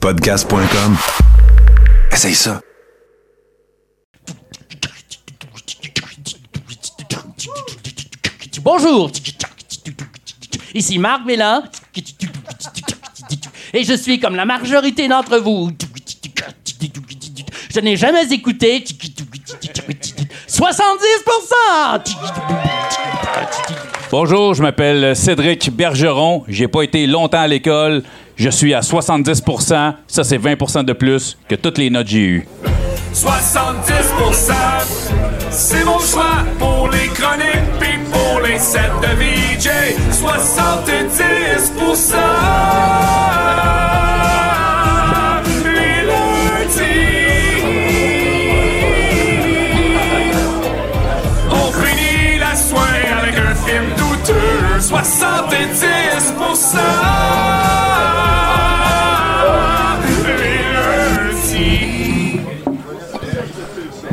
Podcast.com. Essaye ça. Bonjour, ici Marc Mélin, et je suis comme la majorité d'entre vous. Je n'ai jamais écouté 70%. Bonjour, je m'appelle Cédric Bergeron. J'ai pas été longtemps à l'école. Je suis à 70% Ça, c'est 20% de plus que toutes les notes que j'ai eues. 70 c'est mon choix pour les chroniques puis pour les sets de VJ. 70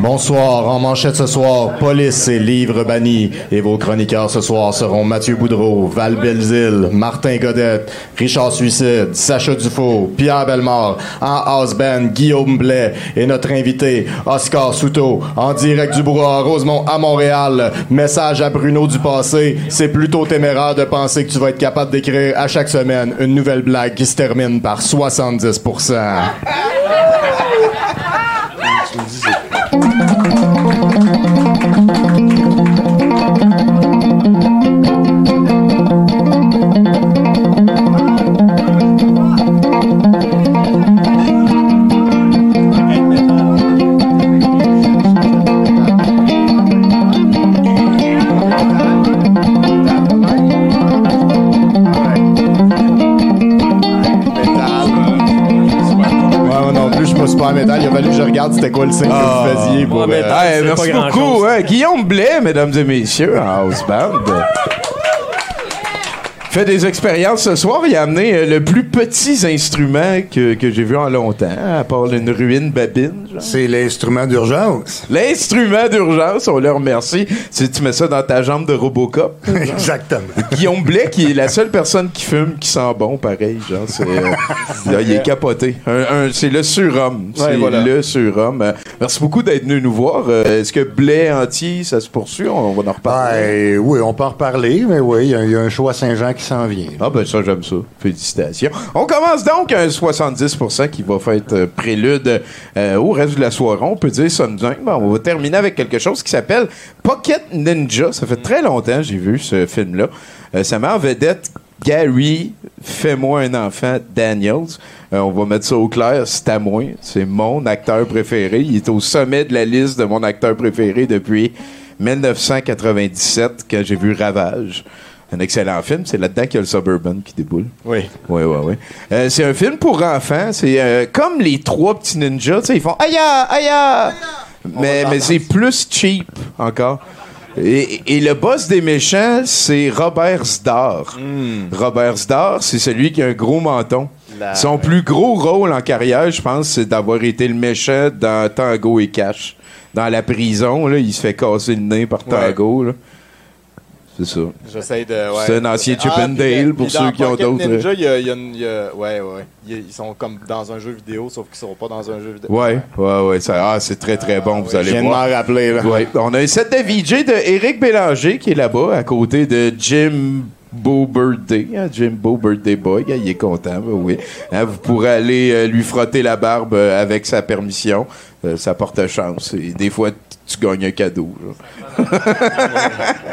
Bonsoir, en manchette ce soir, police et livres bannis. Et vos chroniqueurs ce soir seront Mathieu Boudreau, Val Belzile, Martin Godette, Richard Suicide, Sacha Dufault, Pierre Belmar, en house band, Guillaume Blais et notre invité, Oscar Souto, en direct du bourg Rosemont à Montréal. Message à Bruno du passé, c'est plutôt téméraire de penser que tu vas être capable d'écrire à chaque semaine une nouvelle blague qui se termine par 70%. regarde c'était quoi le signe que vous faisiez pour. Ouais, mais euh, Hey, merci pas beaucoup. hein. Guillaume Blais, mesdames et messieurs, en house band. Fait des expériences ce soir. Il a amené euh, le plus petit instrument que, que j'ai vu en longtemps, à part une ruine babine. C'est l'instrument d'urgence. L'instrument d'urgence, on le remercie. Si tu mets ça dans ta jambe de Robocop. Exactement. Guillaume Blais, qui est la seule personne qui fume, qui sent bon, pareil. Genre, c'est, euh, là, il est capoté. Un- un- c'est le surhomme. C'est Ouais, voilà. le surhomme. Euh, merci beaucoup d'être venu nous voir. Euh, est-ce que Blais entier, ça se poursuit? On, va en reparler. Ben, oui, on peut en reparler, mais oui, il y a- il y, a un à Saint-Jean qui s'en vient. Ah ben ça, j'aime ça. Félicitations. On commence donc un 70% qui va faire euh, prélude euh, au reste de la soirée. On peut dire ça nous on va terminer avec quelque chose qui s'appelle Pocket Ninja. Ça fait très longtemps que j'ai vu ce film-là. Euh, ça met en vedette Gary, fais-moi un enfant, Daniels. Euh, on va mettre ça au clair, c'est à moi. C'est mon acteur préféré. Il est au sommet de la liste de mon acteur préféré depuis 1997 quand j'ai vu Ravage. Un excellent film. C'est là-dedans qu'il y a le Suburban qui déboule. Oui. Oui, oui, oui. Euh, c'est un film pour enfants. C'est euh, comme les trois petits ninjas. Tu sais, ils font aïe aïe. Mais, mais c'est plus cheap encore. Et, et le boss des méchants, c'est Robert Zdar. Robert Zdar, c'est celui qui a un gros menton. Son plus gros rôle en carrière, je pense, c'est d'avoir été le méchant dans Tango et Cash. Dans la prison, là, il se fait casser le nez par Tango. là. C'est ça. J'essaie de. Ouais. C'est un ancien Chip Ah, and puis, Dale, puis pour ceux qui ont d'autres- Ninja, il y a, il y a une- y a- ouais, ouais. Ils, sont comme dans un jeu vidéo, sauf qu'ils sont pas dans un jeu vidéo. Ouais, ouais, ouais. Ça, ah, c'est très, très bon, vous Je allez viens de m'en rappeler, là. Ouais. On a un set de VJ de Eric Bélanger qui est là-bas, à côté de Jim Beau Birthday. hein, Jim Beau Birthday Boy. hein, il est content, ben oui. Hein, vous pourrez aller euh, lui frotter la barbe euh, avec sa permission. Euh, ça porte chance. Et des fois, tu gagnes un cadeau. genre.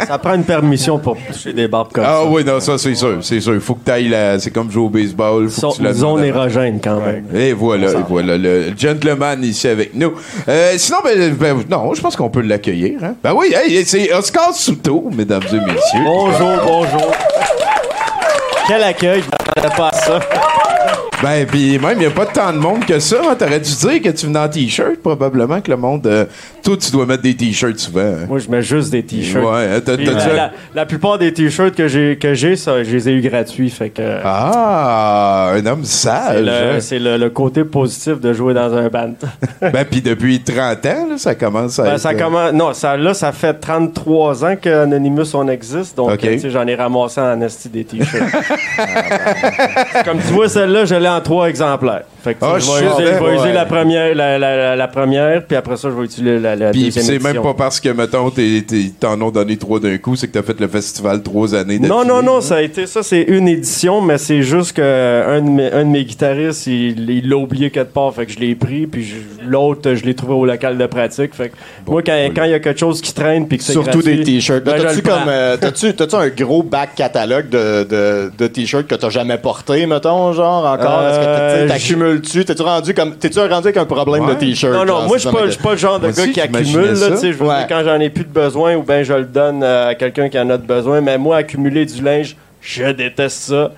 Ça prend une permission pour toucher des barbes comme Ah ça. oui, non, ça, c'est sûr. C'est sûr. Il faut que tu ailles là. C'est comme jouer au baseball. Faut Son- que tu la zone érogène quand même. Et voilà, et voilà, le gentleman ici avec nous. Euh, sinon, ben, ben, non, je pense qu'on peut l'accueillir. Hein? Ben oui, hey, c'est Oscar Souto, mesdames et messieurs. Bonjour, bonjour. Quel accueil, je m'attendais pas à ça. Ben, puis même, il n'y a pas tant de monde que ça. hein. T'aurais dû dire que tu venais en T-shirt, probablement que le monde... euh, toi, tu dois mettre des T-shirts souvent. hein. Moi, je mets juste des t-shirts. Ouais, hein, t'as- t'as-tu- la, la- plupart des t-shirts que j'ai, que j'ai, ça, je les ai eu gratuits. Fait que Ah, un homme c'est, sage. le, hein. c'est le, le côté positif de jouer dans un band. ben, puis depuis 30 ans, là, ça commence à Ben, être, ça euh, commence, non, ça, là, ça fait 33 ans qu'Anonymous, on existe. Donc, euh, j'en ai ramassé en esti des t-shirts. Comme tu vois, celle-là, je l'ai trois exemplaires. Fait que, tu Ah, je vais user, ouais. la, première, la, la- la- la première, puis après ça, je vais utiliser la, la Puis deuxième c'est même pas parce que, mettons, t'en ont donné trois d'un coup, c'est que t'as fait le festival trois années Non, non, non, ça a été ça, c'est une édition, mais c'est juste que un de mes, un de mes guitaristes, il l'a oublié quelque part, fait que je l'ai pris, puis l'autre, je l'ai trouvé au local de pratique. Fait que moi, quand il y a quelque chose qui traîne, puis que c'est Surtout gratuit, des t-shirts. ben, T'as-tu comme, euh, t'as-tu, t'as-tu un gros back catalogue de, de, de t-shirts que t'as jamais porté, mettons, genre, encore? Est-ce que Euh, t'accumules-tu? T'es-tu rendu comme, t'es-tu rendu avec un problème Ouais. de t-shirt? Non, non, genre, moi, je suis pas, je suis le genre de Moi gars qui accumule, là, tu sais, je veux Ouais. dire, quand j'en ai plus de besoin, ou ben je le donne euh, à quelqu'un qui en a de besoin, mais moi, accumuler du linge, je déteste ça.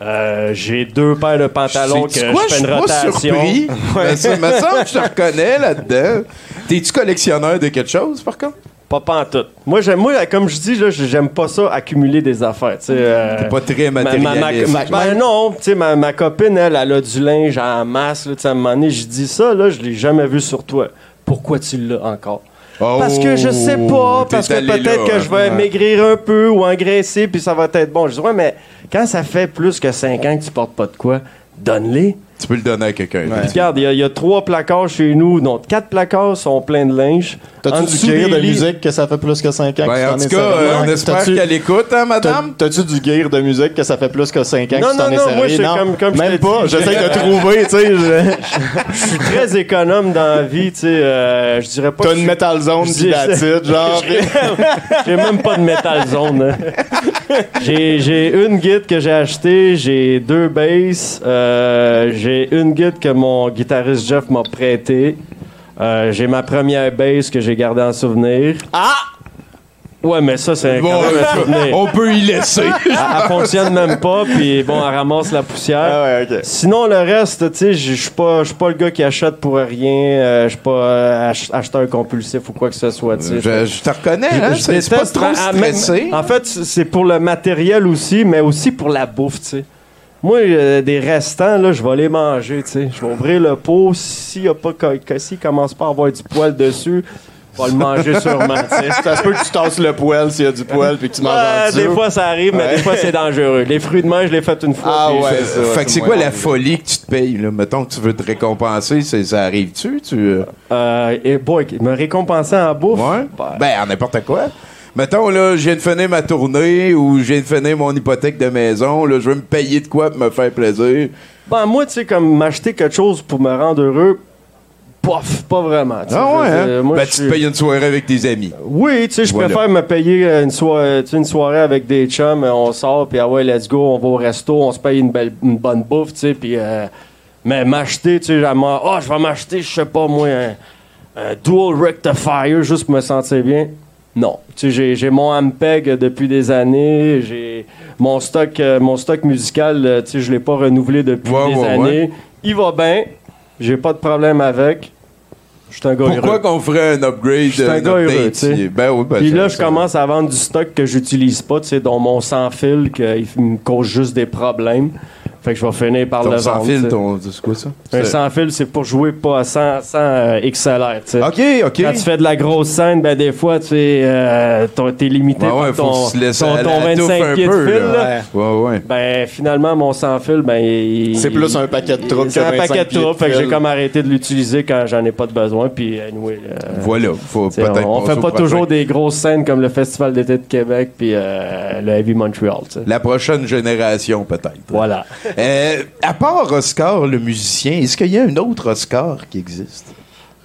Euh, j'ai deux paires de pantalons que Sais-tu je quoi, fais je une suis pas rotation. surpris. Mais ça me semble que je te reconnais là-dedans. T'es-tu collectionneur de quelque chose, par contre? Pas pantoute. Moi, j'aime, moi, comme je dis, là, j'aime pas ça accumuler des affaires. euh, T'es pas très ma- ma- ma- matérialiste. ma- ben non, tu sais, ma, copine, elle, elle a du linge en masse. Là, à un moment donné, je dis ça, là, je l'ai jamais vu sur toi. Pourquoi tu l'as encore? Parce que je sais pas, Oh, t'es parce que peut-être que je vais hein. maigrir un peu ou engraisser, puis ça va être bon. Je dis, ouais, mais quand ça fait plus que 5 ans que tu portes pas de quoi, donne-les. Tu peux le donner à quelqu'un. Regarde, il y y, a trois placards chez nous, donc quatre placards sont pleins de linge. En T'as-tu du gear des de lits- musique que ça fait plus que 5 ans que Ben, tu en t'en tout es cas, servi? euh, on espère qu'elle écoute, hein, T'as- madame? T'as-tu du gear de musique que ça fait plus que 5 ans Non, que tu t'en non, es non, servi? moi, je suis comme- comme je Même t'ai pas, j'essaie de trouver, tu sais. je- Je suis très économe dans la vie, tu sais. euh, je dirais pas T'as une je- metal zone je pis genre. J'ai même pas de métal zone. hein. J'ai j'ai une guide que j'ai achetée, j'ai deux basses, euh, j'ai une guide que mon guitariste Jeff m'a prêtée. Euh, j'ai ma première bass que j'ai gardée en souvenir. Ah! Ouais, mais ça, c'est Bon, quand même un souvenir. on peut y laisser. Elle, elle fonctionne même pas, puis bon, elle ramasse la poussière. Ah ouais. Sinon, le reste, tu sais, je suis pas, je suis pas le gars qui achète pour rien. euh, Je suis pas euh, ach- acheteur compulsif ou quoi que ce soit. Je, je te reconnais, hein? Je C'est c'est pas déteste trop ah, stressé. En fait, c'est pour le matériel aussi, mais aussi pour la bouffe, tu sais. Moi, euh, des restants, là, je vais les manger, tu sais. Je vais ouvrir le pot. S'il y a pas, que- que- s'il commence pas à avoir du poil dessus, je vais le manger sûrement. Ça se peut que tu tasses le poil s'il y a du poil puis que tu manges en Ouais, des dessous. fois, ça arrive, mais Ouais. des fois, c'est dangereux. Les fruits de mer, je l'ai fait une fois. Ah ouais, ça, fait que c'est quoi la folie que tu te payes, là? Mettons que tu veux te récompenser, c'est- ça arrive-tu? Tu, euh, Euh, et boy, me récompenser en bouffe? Ouais? Ben, en n'importe quoi. Mettons, là, je viens de finir ma tournée ou je viens de finir mon hypothèque de maison, là, je veux me payer de quoi pour me faire plaisir. ben, moi, tu sais, comme m'acheter quelque chose pour me rendre heureux, bof, pas vraiment. Ah ouais, hein? moi, ben, tu te payes une soirée avec tes amis. Oui, tu sais, je Voilà. préfère me payer une, soirée, une soirée avec des chums, on sort, puis ah ouais, let's go, on va au resto, on se paye une, belle, une bonne bouffe, tu sais, puis... euh, mais m'acheter, tu sais, oh, je vais m'acheter, je sais pas, moi, un, un dual rectifier juste pour me sentir bien. Non. Tu sais, j'ai- mon Ampeg depuis des années, j'ai mon stock, euh, mon stock musical, euh, tu sais, je l'ai pas renouvelé depuis Ouais, des ouais, années. ouais. Il va bien, j'ai pas de problème avec. Je suis un gars Pourquoi heureux. qu'on ferait un upgrade, suis un gars heureux, tu. Ben oui, ben Puis là, je commence à vendre du stock que j'utilise pas, tu sais, dont mon sans-fil, qu'il me cause juste des problèmes. Fait que je vais finir par Ton le sans vendre. fil, ton. C'est quoi ça? Un C'est- sans-fil, c'est pour jouer pas sans, sans euh, XLR. Ok, ok. Quand tu fais de la grosse scène, ben des fois, tu sais, euh, ton- t'es limité Ouais, ouais, par faut ton, se laisser ton, à ton la touffe 25 un pieds de peu, fil. là. là. Ouais, ouais. Ben finalement, mon sans-fil, ben il... C'est plus un paquet de troubles C'est que un 25 paquet de troubles, fait que j'ai fil. comme arrêté de l'utiliser quand j'en ai pas de besoin, puis anyway... euh, Voilà, faut T'sais, peut-être on, fait pas toujours des grosses scènes comme le Festival d'été de Québec puis euh, le Heavy Montreal. t'sais. La prochaine génération, peut-être. Voilà. Euh, à part Oscar, le musicien, est-ce qu'il y a un autre Oscar qui existe?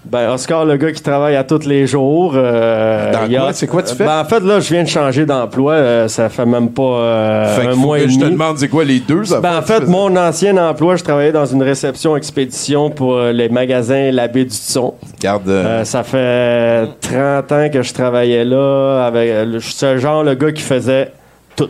Ben, Oscar, le gars qui travaille à tous les jours. euh, Dans a- quoi? C'est quoi tu fais? Ben, en fait, là, je viens de changer d'emploi. euh, ça fait même pas euh, fait un mois et je te demi. demande, c'est quoi les deux Ben, en fait, mon ancien emploi, je travaillais dans une réception expédition pour euh, les magasins La Baie du Son. Garde. euh, Euh, ça fait 30 ans que je travaillais là. Avec, euh, je suis ce genre le gars qui faisait tout.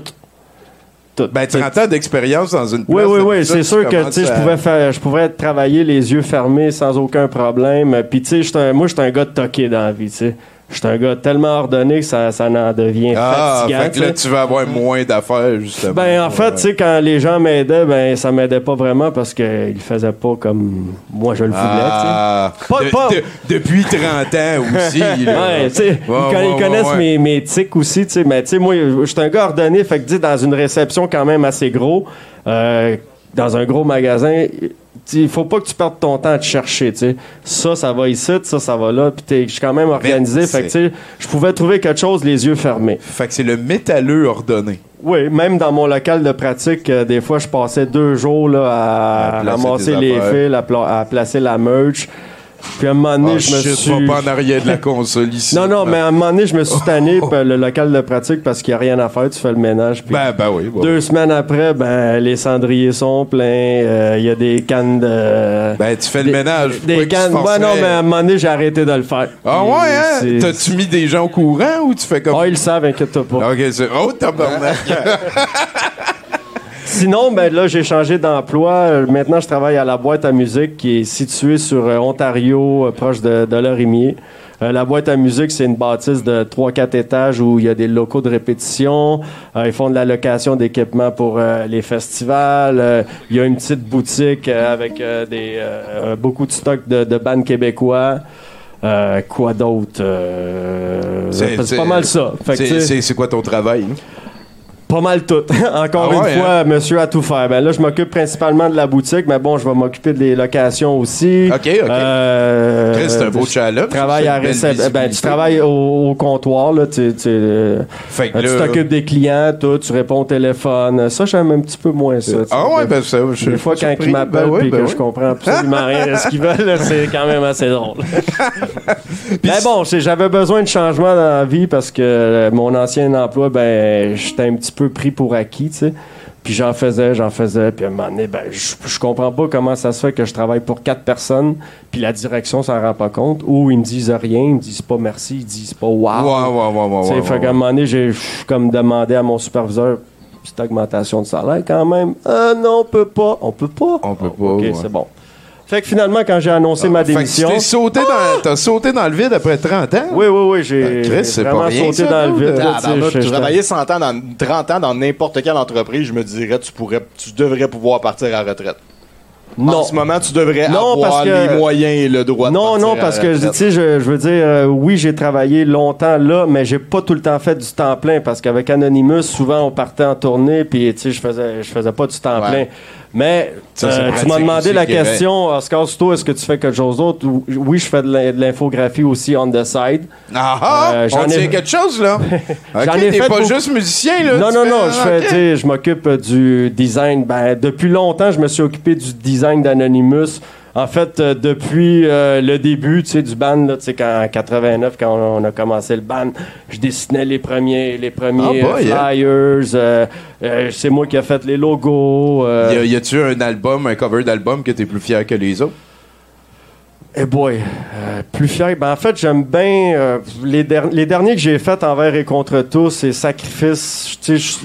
Tout. ben, 30 ans d'expérience dans une Oui, place oui, oui, ça, c'est tu sûr que tu sais, je pouvais faire, je pouvais travailler les yeux fermés sans aucun problème. Puis tu sais, moi, j'étais un gars de toqué dans la vie. Tu sais, j'étais un gars tellement ordonné que ça, ça en devient Ah, fatigant. fait que là, tu vas avoir moins d'affaires, justement. Ben en fait, tu sais, quand les gens m'aidaient, ben ça m'aidait pas vraiment parce qu'ils le faisaient pas comme moi je le voulais. Ah, Pas- de- pas- de- depuis 30 ans aussi. Ouais, tu sais, Ouais, ils, ouais, connaissent. Mes, mes tics aussi, tu sais, mais tu sais, moi, je suis un gars ordonné, fait que, sais, dans une réception quand même assez gros, euh, dans un gros magasin, il faut pas que tu perdes ton temps à te chercher, tu sais. Ça, ça va ici, ça, ça va là, puis t'es- je suis quand même organisé, fait que, je pouvais trouver quelque chose les yeux fermés. Fait que c'est le métalleux ordonné. Oui, même dans mon local de pratique, euh, des fois, je passais deux jours là, à, À ramasser les fils, à, pla- à placer la merch. Puis à un moment donné, Oh, je me shit, suis... va pas en arrière de la console ici. Non, non, mais à un moment donné, je me suis tanné puis le local de pratique parce qu'il n'y a rien à faire, tu fais le ménage. Puis Ben, ben oui. bon. deux semaines après, ben les cendriers sont pleins, euh, il y a des cannes de... Ben, tu fais le ménage. Des cannes... Ouais, non, mais à un moment donné, j'ai arrêté de le faire. Ah ouais, hein? T'as-tu mis des gens au courant ou tu fais comme... Ah, ils le savent, inquiète-toi pas. Ok, c'est... Oh, tabarnak! Sinon, ben là, j'ai changé d'emploi. Euh, Maintenant, je travaille à la boîte à musique qui est située sur euh, Ontario, euh, proche de, de Lorimier. Euh, la boîte à musique, c'est une bâtisse de 3-4 étages où il y a des locaux de répétition. Euh, ils font de la location d'équipements pour euh, les festivals. Euh, il y a une petite boutique avec euh, des, euh, beaucoup de stocks de, de bandes québécois. Euh, quoi d'autre? Euh, c'est pas mal ça. C'est- quoi ton travail? Pas mal tout. Encore Ah une fois, monsieur a tout faire. Ben là, je m'occupe principalement de la boutique, mais bon, je vais m'occuper des locations aussi. OK, OK. Euh, Chris, c'est un beau challenge. travaille à une belle récep- ben, tu travailles au, au comptoir, là, tu, tu, euh, t'occupes des clients, tout, tu réponds au téléphone. Ça, j'aime un petit peu moins ça. Ah ouais, ben ça, je Des fois, quand surpris. ils m'appellent Ben ouais, ben que ouais. je comprends absolument rien de ce qu'ils veulent, c'est quand même assez drôle. Mais bon, c'est- j'avais besoin de changement dans la vie parce que mon ancien emploi, ben, j'étais un petit peu pris pour acquis, tu sais. Puis j'en faisais, j'en faisais, puis à un moment donné, ben, je, je comprends pas comment ça se fait que je travaille pour quatre personnes, puis la direction s'en rend pas compte, ou ils me disent rien, ils me disent pas merci, ils disent pas wow. Ouais, ouais, ouais, ouais, fait qu'à un moment donné, j'ai comme demandé à mon superviseur petite augmentation de salaire quand même? Euh, non, on peut pas. On peut pas? On peut pas, OK, c'est bon. Fait que finalement, quand j'ai annoncé ma Fait que tu démission. t'es sauté dans, t'as sauté dans le vide après 30 ans? Oui, oui, oui, j'ai Ben, Chris, vraiment pas rien, sauté ça, dans le non, vide. de- là, Ah, tu ben, je- tu travaillais 100 ans dans, 30 ans dans n'importe quelle entreprise, je me dirais tu pourrais tu devrais pouvoir partir à la retraite. Non. En ce moment, tu devrais Non, parce avoir que- les moyens et le droit de Non, partir non, à parce la que, tu sais, je, je veux dire, euh, oui, j'ai travaillé longtemps là, mais j'ai pas tout le temps fait du temps plein parce qu'avec Anonymous, souvent, on partait en tournée, puis, tu sais, je faisais, je faisais pas du temps Ouais. plein. Mais Ça, euh, tu m'as demandé aussi, la Québec. question, Oscar Souto, est-ce que tu fais quelque chose d'autre? Ou- Oui, je fais de l'in- de l'infographie aussi on the side. Ah ah! Euh, j'en on ai- quelque chose, là? J'en OK, ai t'es fait pas juste musicien, là? Non, non, fais- non, je fais, je m'occupe euh, du design. Ben, depuis longtemps, je me suis occupé du design d'Anonymous. En fait, euh, depuis euh, le début, tu sais, du band, là, tu sais, quand, en 89, quand on, on a commencé le band, je dessinais les premiers, les premiers Ah, boy, hein. flyers. euh, c'est moi qui ai fait les logos. Y a-tu un album, un cover d'album que t'es plus fier que les autres? Eh boy, euh, plus fier. Ben, en fait, j'aime bien euh, les, der- les derniers que j'ai faits envers et contre tous et sacrifices.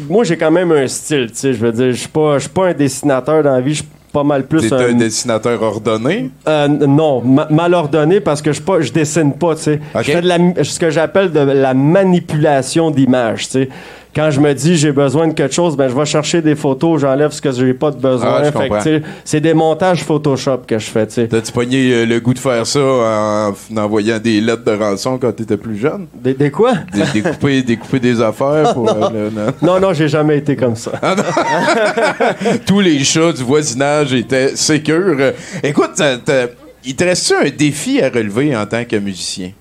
Moi, j'ai quand même un style. Je veux dire, je suis pas, pas un dessinateur dans la vie. Pas mal plus T'es un dessinateur ordonné? euh, non, ma- mal ordonné parce que je pas, je dessine pas, tu sais. Je fais de la, ce que j'appelle de la manipulation d'images, tu sais. Quand je me dis j'ai besoin de quelque chose, ben je vais chercher des photos, j'enlève ce que j'ai pas de besoin. Ah, Fait que, c'est des montages Photoshop que je fais. T'as-tu pogné euh, le goût de faire ça en, envoyant des lettres de rançon quand t'étais plus jeune? Des, des quoi? Dé- découper, découper des affaires pour... euh, le- non. Non, non, j'ai jamais été comme ça. Tous les chats du voisinage étaient sécures. Euh, Écoute, il te reste-tu un défi à relever en tant que musicien?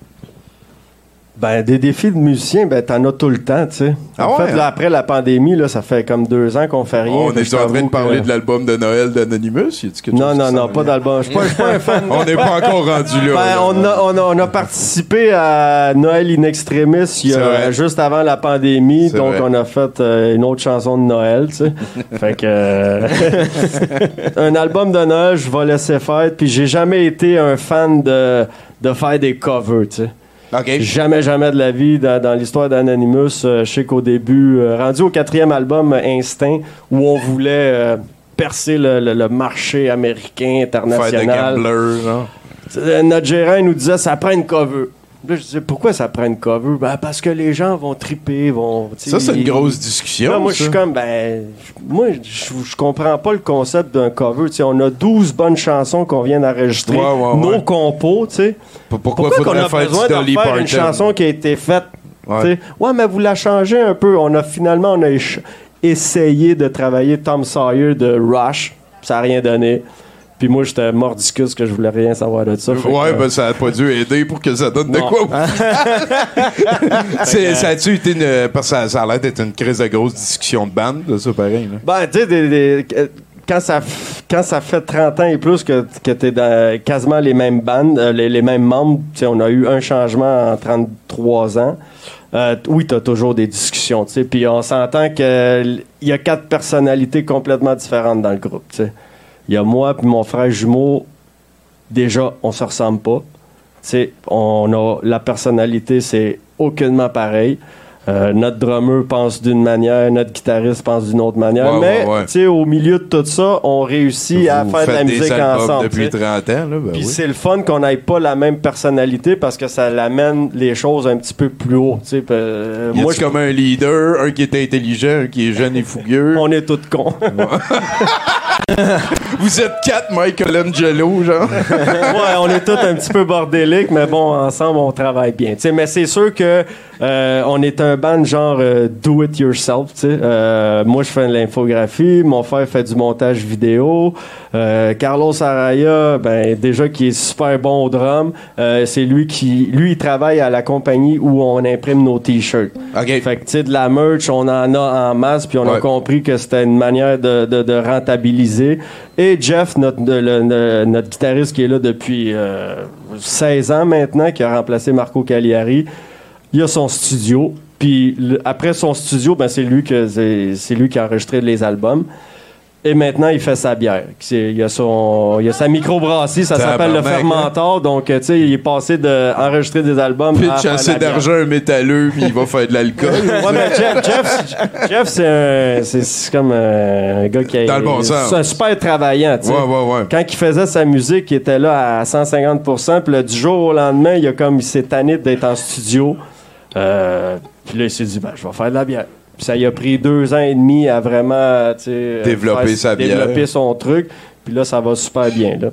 Ben, des défis de musicien, ben, t'en as tout le temps, tu sais. Ah en ouais, fait, hein? après la pandémie, là, ça fait comme deux ans qu'on fait rien. On est en train de parler que- de l'album de Noël d'Anonymous? Non, non, non, pas d'album. Je suis pas, un fan. On n'est pas encore rendu là. Ben, on, a, on, a, on a participé à Noël in extremis il y C'est a, vrai. juste avant la pandémie, donc vrai. on a fait euh, une autre chanson de Noël, tu sais. fait que euh, un album de Noël, je vais laisser faire. Puis j'ai jamais été un fan de, de faire des covers, tu sais. Jamais, jamais de la vie dans, dans l'histoire d'Anonymous. euh, je sais qu'au début, euh, rendu au quatrième album, euh, Instinct, où on voulait percer le, le- le marché américain, Faire de international. genre. Euh, Notre gérant il nous disait ça prend une cover. Là, je disais pourquoi ça prend une cover? Ben, Parce que les gens vont triper, vont. Ça, c'est une grosse discussion. Là, moi, je suis comme, ben, moi, je comprends pas le concept d'un cover. On a 12 bonnes chansons qu'on vient d'enregistrer, Ouais, ouais, nos ouais. compos, tu sais. Pourquoi, faudrait a faire besoin de faire une chanson qui a été faite? Ouais. mais vous la changez un peu. On a finalement on a essayé de travailler Tom Sawyer de Rush. ça n'a rien donné. Puis moi, j'étais mordicus que je voulais rien savoir de ça. Ouais, que, ben ça a pas dû aider pour que ça donne de Non. quoi. C'est- ça a-tu été une. Parce que ça, ça a l'air d'être une crise de grosse discussion de bande, là, ça pareil. Là. Ben, tu sais, des- des- euh, quand, ça, quand ça fait 30 ans et plus que, que tu es dans quasiment les mêmes bandes, euh, les, les mêmes membres, tu sais, on a eu un changement en 33 ans. Euh, oui, tu as toujours des discussions, tu sais. Puis on s'entend qu'il y a quatre personnalités complètement différentes dans le groupe, tu sais. Il y a moi puis mon frère jumeau. Déjà, on se ressemble pas. Tu sais, on a la personnalité, c'est aucunement pareil. Euh, notre drummer pense d'une manière, notre guitariste pense d'une autre manière. Ouais, mais ouais, ouais. tu sais, au milieu de tout ça, on réussit à faire de la musique ensemble. depuis tu sais. 30 ans, là. Ben Puis oui. c'est le fun qu'on n'ait pas la même personnalité parce que ça l'amène les choses un petit peu plus haut. tu sais. Puis, euh, Y moi, comme un leader, un qui est intelligent, un qui est jeune et fougueux? on est tous cons. Vous êtes quatre Michelangelo, genre? ouais, on est tous un petit peu bordéliques, mais bon, ensemble, on travaille bien. tu sais. mais c'est sûr que euh, on est un band genre euh, do it yourself. tu sais. Euh, moi, je fais de l'infographie, mon frère fait du montage vidéo. Euh, Carlos Araya, ben déjà qui est super bon au drum, euh, c'est lui qui, lui, il travaille à la compagnie où on imprime nos t-shirts. OK. Fait que, tu sais, de la merch, on en a en masse, puis on a compris que c'était une manière de, de- de rentabiliser. Et Jeff, notre, guitariste qui est là depuis euh, 16 ans maintenant, qui a remplacé Marco Cagliari, il a son studio. Puis après son studio, ben, c'est lui, c'est lui qui a enregistré les albums. Et maintenant, il fait sa bière. Il a, son, il a sa microbrasserie, ça s'appelle le Tabarnak, Fermentor. Donc, euh, tu sais, il est passé d'enregistrer des albums assez la bière. d'argent un métalleux, puis il va faire de l'alcool. Ouais, mais Jeff, Jeff, Jeff, c'est comme un gars qui a, Dans le bon sens. Super travaillant, tu sais. Ouais, ouais, ouais. Quand il faisait sa musique, il était là à 150%, puis là, du jour au lendemain, il a comme il s'est tanné d'être en studio. Euh, puis là, il s'est dit, ben, je vais faire de la bière. Puis ça lui a pris deux ans et demi à vraiment, tu euh, Développer faire- sa bière. Développer son truc. Puis là, ça va super bien, là.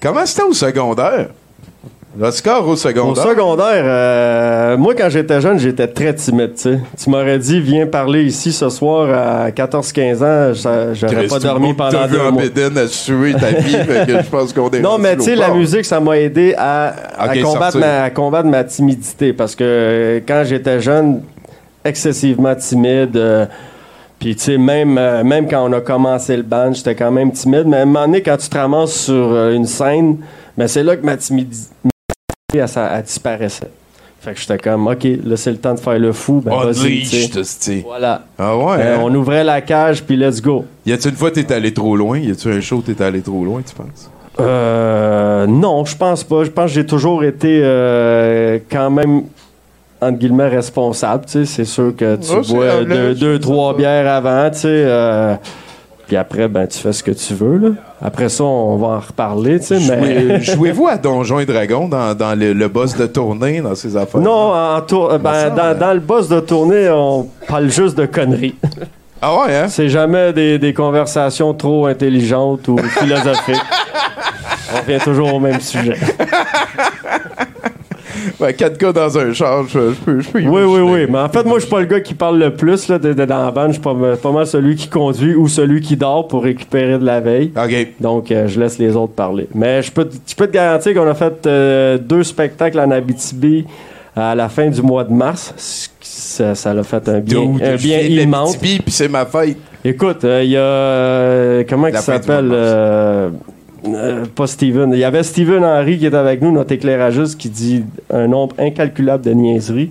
Comment c'était au secondaire? L'Oscar au Au secondaire? secondaire, euh, moi, quand j'étais jeune, j'étais très timide, tu. Tu m'aurais dit, viens parler ici ce soir à 14-15 ans, j'aurais pas le dormi pendant deux mois. bédaine à suer ta vie, fait que je pense qu'on est Non, mais tu sais, au la musique, ça m'a aidé à, à Ok, combattre, sortir. ma, à combattre ma timidité. Parce que euh, quand j'étais jeune, excessivement timide. euh, puis, tu sais, même, euh, même quand on a commencé le band, j'étais quand même timide. Mais à un moment donné, quand tu te ramasses sur euh, une scène, ben, c'est là que ma timidité elle, ça- elle disparaissait. Fait que j'étais comme, OK, là, c'est le temps de faire le fou. Ben, vas-y. Voilà. Ah ouais? Euh, hein? on ouvrait la cage, puis let's go. Y a-tu une fois t'es allé trop loin? Y a-tu un show t'es allé trop loin, tu penses? Euh, non, je pense pas. Je pense que j'ai toujours été euh, quand même entre guillemets responsable. Tu sais, c'est sûr que tu Ouais, bois deux, deux trois bières avant. Tu sais, euh, puis après, ben tu fais ce que tu veux. Là. Après ça, on va en reparler. Tu sais, mais Jouez- Jouez-vous à Donjons et Dragons dans, dans le, le boss de tournée, dans ces affaires? non, en tour, euh, ben, ça, dans, ben- dans le boss de tournée, on parle juste de conneries. Ah ouais, hein? C'est jamais des, des conversations trop intelligentes ou philosophiques. on revient toujours au même sujet. Ouais, quatre gars dans un char, je, je peux, je peux Oui, oui, oui. Mais en fait, moi, je suis pas le gars qui parle le plus là, de, de- dans la bande. Je suis pas, pas mal celui qui conduit ou celui qui dort pour récupérer de la veille. OK. Donc, euh, je laisse les autres parler. Mais je peux, te- je peux te garantir qu'on a fait euh, deux spectacles en Abitibi à la fin du mois de mars. Ça ça l'a fait un bien, Dude, un bien immense. puis c'est ma fête. Écoute, euh, il y a. comment il s'appelle. Euh, Pas Steven. Il y avait Steven Henry qui est avec nous, notre éclairagiste, qui dit un nombre incalculable de niaiseries.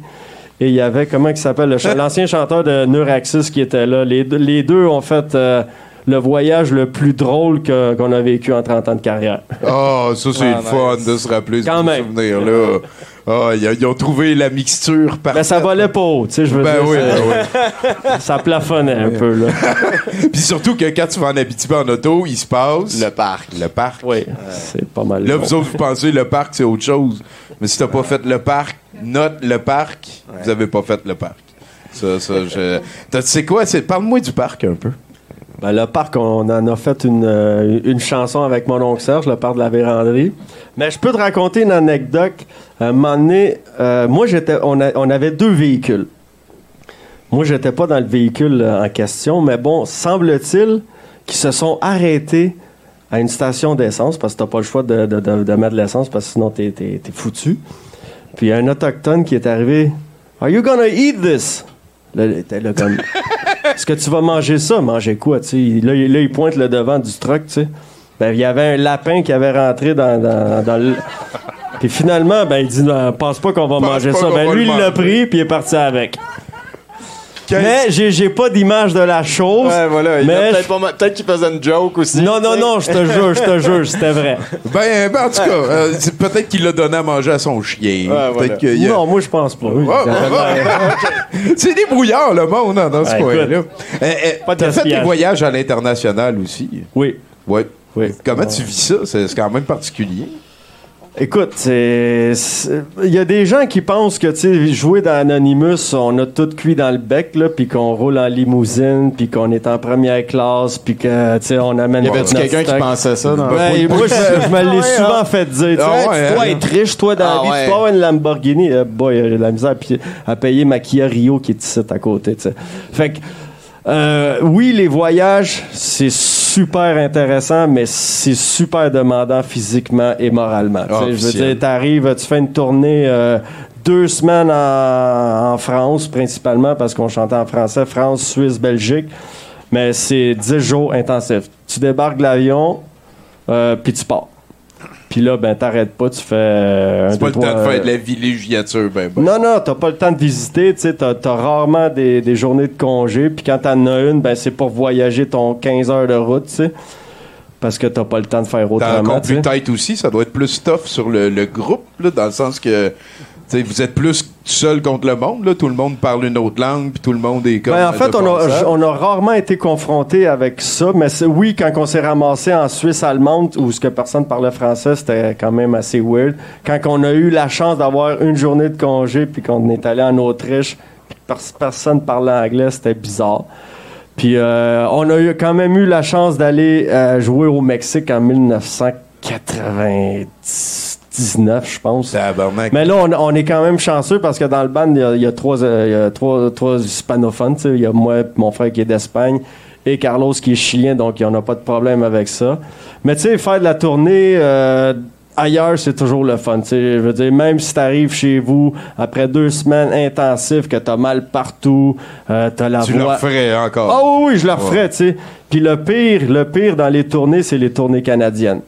Et il y avait, comment il s'appelle, l'ancien chanteur de Neuraxis qui était là. Les, deux- les deux ont fait euh, le voyage le plus drôle que- qu'on a vécu en 30 ans de carrière. Ah, ça, c'est Ah, le fun de se rappeler ce même. souvenir-là. Ah, ils, ils ont trouvé la mixture parfaite. Mais ça volait pas haut, tu sais, je veux Ben dire. oui, ben oui. Ça plafonnait un peu, là. Puis surtout que quand tu vas en Abitibi en auto, il se passe... Le parc. Le parc. Oui, c'est pas mal. Là, bon. vous autres, vous pensez le parc, c'est autre chose. Mais si t'as pas fait le parc, note le parc, vous avez pas fait le parc. Ça, ça, je... T'as- Tu sais quoi? c'est- Parle-moi du parc un peu. Ben, le parc, on en a fait une, euh, une chanson avec mon oncle Serge, le parc de la véranderie. Mais je peux te raconter une anecdote. Un moment donné, euh, moi, j'étais, on, on avait deux véhicules. Moi, j'étais pas dans le véhicule euh, en question, mais bon, semble-t-il qui se sont arrêtés à une station d'essence parce que t'as pas le choix de, de- mettre de l'essence parce que sinon t'es, t'es- t'es foutu. Puis il y a un autochtone qui est arrivé. Are you gonna eat this? Là, était là comme. Est-ce que tu vas manger ça? Manger quoi? tu sais? Il- Là, il- là, il pointe le devant du truck, tu sais. Ben, il y avait un lapin qui avait rentré dans, dans, dans le. Puis finalement, ben, il dit, non, pense pas qu'on va Pense manger ça. Ben, lui, il l'a pris, puis il est parti avec. Mais j'ai, j'ai pas d'image de la chose. Ouais, voilà. Il a mais peut-être, pas ma- peut-être qu'il faisait une joke aussi. non, non, non, je te jure, je te jure, c'était vrai. Ben, ben, en tout cas, euh, c'est peut-être qu'il l'a donné à manger à son chien. voilà. qu'il a- Non, moi, je pense pas. Ouais, ouais, ouais. C'est des brouillards, le monde, hein, dans ce coin-là. écoute, Euh, euh, pas de T'as fait des voyages à l'international aussi? Oui. Ouais. Oui. Comment tu vis ça? C'est c'est quand même particulier. Écoute, c'est- c'est- il y a des gens qui pensent que, jouer dans Anonymous, on a tout cuit dans le bec, là, puis qu'on roule en limousine, puis qu'on est en première classe, puis que, tu sais, on amène Y avait-tu notre quelqu'un qui pensait ça? Dans... Ouais, moi, je, me l'ai souvent fait dire. Tu Ah ouais, tu dois hein. être riche, toi, dans Ah la vie. ouais. Tu avoir une Lamborghini. Euh, boy, j'ai de la misère à, payer ma Kia Rio qui est ici à côté, tu sais. Fait que, euh, oui, les voyages, c'est super intéressant, mais c'est super demandant physiquement et moralement. Je veux dire, t'arrives, tu fais une tournée euh, deux semaines en, en France, principalement, parce qu'on chantait en français, France, Suisse, Belgique. Mais c'est 10 jours intensifs. Tu débarques de l'avion, euh, puis tu pars. Puis là, ben, t'arrêtes pas, tu fais. euh, C'est pas le temps de faire euh, de la villégiature, ben, ben. non, non, t'as pas le temps de visiter, tu sais, t'as, t'as rarement des, des journées de congé, puis quand t'en as une, ben c'est pour voyager ton 15 heures de route, tu sais, parce que t'as pas le temps de faire T'as autrement, encore tu sais. plus tête aussi, ça doit être plus tough sur le, le groupe, là, dans le sens que tu sais, vous êtes plus seul contre le monde, là. tout le monde parle une autre langue, puis tout le monde est comme. Ben, en fait, on a, passage. on a rarement été confronté avec ça, mais oui, quand on s'est ramassé en Suisse allemande, où ce que personne parlait français, c'était quand même assez weird. Quand on a eu la chance d'avoir une journée de congé, puis qu'on est allé en Autriche, puis que pers- personne parlait anglais, c'était bizarre. Puis euh, on a eu, quand même eu la chance d'aller euh, jouer au Mexique en 1999, je pense. Mais là, on, on est quand même chanceux parce que dans le band, il y a, il y a trois, euh, il y a trois, trois hispanophones. tu. Il y a moi, puis mon frère qui est d'Espagne et Carlos qui est chilien, donc il n'y en a pas de problème avec ça. Mais tu sais, faire de la tournée euh, ailleurs, c'est toujours le fun. tu. Je veux dire, même si tu arrives chez vous après deux semaines intensives, que tu as mal partout, euh, tu as la tu le voix... referais encore. Ah oui, oui, je le referais, tu sais. Puis le pire, le pire dans les tournées, c'est les tournées canadiennes.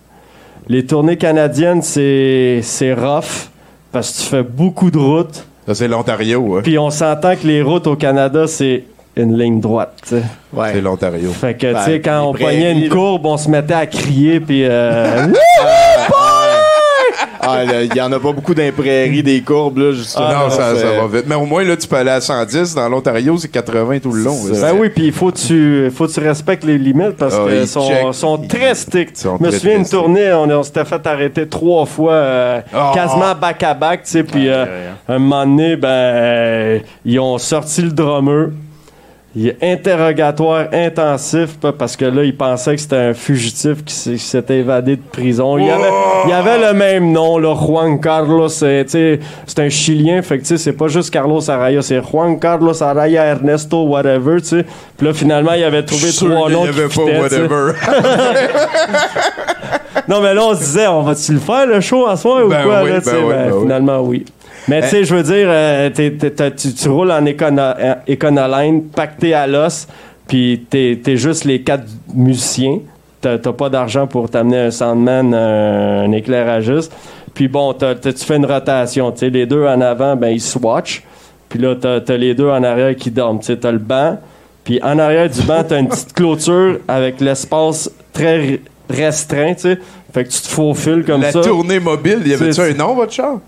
Les tournées canadiennes, c'est c'est rough parce que tu fais beaucoup de routes. Ça, c'est l'Ontario, hein. Puis on s'entend que les routes au Canada, c'est une ligne droite, tu sais. Ouais. C'est l'Ontario. Fait que, Ben, tu sais, quand les on prairies, pognait une là. courbe, on se mettait à crier, puis... euh, Ah, il y en a pas beaucoup dans les prairies, des courbes, là, justement. non, ça, va vite. Mais au moins, là, tu peux aller à 110. Dans l'Ontario, c'est 80 tout le long. là. Ben oui, puis il faut que tu faut tu respectes les limites parce Ah, qu'ils ils sont, sont très stricts. Je me souviens très une tournée, on, on s'était fait arrêter trois fois, euh, Ah. quasiment back à back, tu sais, puis euh, un moment donné, ben euh, ils ont sorti le drummer. Il est interrogatoire intensif pa- parce que là, ils pensaient que c'était un fugitif qui s'était évadé de prison. Il y avait, il avait le même nom, là, Juan Carlos. C'est sais, c'est un Chilien, fait que c'est pas juste Carlos Araya, c'est Juan Carlos Araya Ernesto, whatever, tu sais. Puis là, finalement, il avait trouvé trois noms. avait qui pas fitaient, whatever. Non, mais là, on se disait, on va-tu le faire, le show en soir ou Ben quoi, oui, là, tu ben oui, Ben, ben oui. finalement, oui. Mais tu sais, je veux dire, euh, t'es- t'es- t'as- tu, tu roules en écono- en Econoline, pacté à l'os, puis t'es es juste les quatre musiciens. T'as t'as pas d'argent pour t'amener un soundman, un, un éclairagiste. Puis bon, t'as- t'as- tu fais une rotation. Tu sais, les deux en avant, ben ils swatchent. Puis là, t'as as les deux en arrière qui dorment. Tu sais, t'as le banc. Puis en arrière du banc, t'as une petite clôture avec l'espace très restreint, tu sais. Fait que tu te faufiles comme La ça. tournée mobile, y avait-tu C'est- un nom, votre char?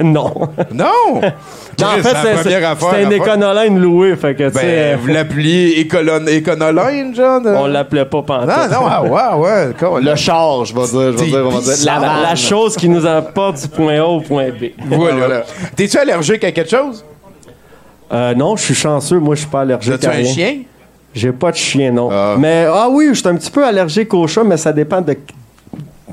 Non. Non! Non, en fait, c'est- première c'est- affaire c'était une à faire. éconoline louée. Fait que, tu sais, Ben, vous l'appeliez Écolon- Éconoline, genre? de- on l'appelait pas pantoute. Non, non, ah, ouais, ouais. Le char, je vais dire, je vais dire, on va dire. La, chose qui nous emporte du point A au point B. Voilà. Voilà. T'es-tu allergique à quelque chose? Euh, non, je suis chanceux. Moi, je suis pas allergique As-tu à un rien. chien? J'ai pas de chien, non. Ah. Mais, ah oui, je suis un petit peu allergique aux chats, mais ça dépend de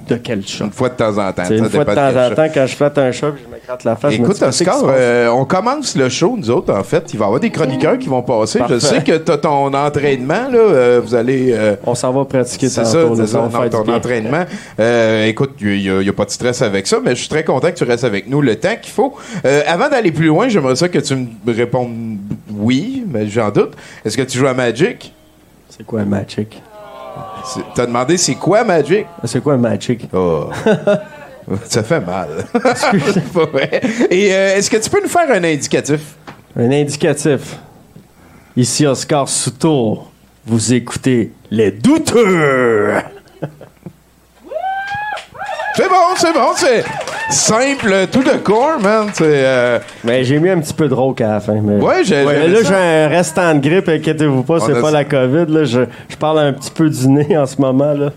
de quel chat? Une fois de temps en temps. Une fois de temps en temps, quand je flatte un chat, je me gratte la face. Écoute, Oscar, euh, on commence le show, nous autres, en fait. Il va y avoir des chroniqueurs qui vont passer. Parfait. Je sais que tu as ton entraînement, là. euh, vous allez. euh, On s'en va pratiquer c'est ça, c'est ça ton entraînement. Euh, écoute, il n'y a, pas de stress avec ça, mais je suis très content que tu restes avec nous le temps qu'il faut. Euh, avant d'aller plus loin, j'aimerais ça que tu me répondes oui, mais j'en doute. Est-ce que tu joues à Magic? C'est quoi Magic? T'as demandé c'est quoi Magic? C'est quoi Magic? Oh. Ça fait mal. C'est pas vrai. Et euh, est-ce que tu peux nous faire un indicatif? Un indicatif. Ici Oscar Soutour. Vous écoutez Les Douteux! C'est bon, c'est bon, c'est simple, tout de corps, man. C'est, euh, Mais j'ai mis un petit peu de rock à la fin. Mais... Ouais, j'ai- Mais là, j'ai un restant de grippe, inquiétez-vous pas, c'est pas ça. la COVID. Là. Je, je parle un petit peu du nez en ce moment. Là.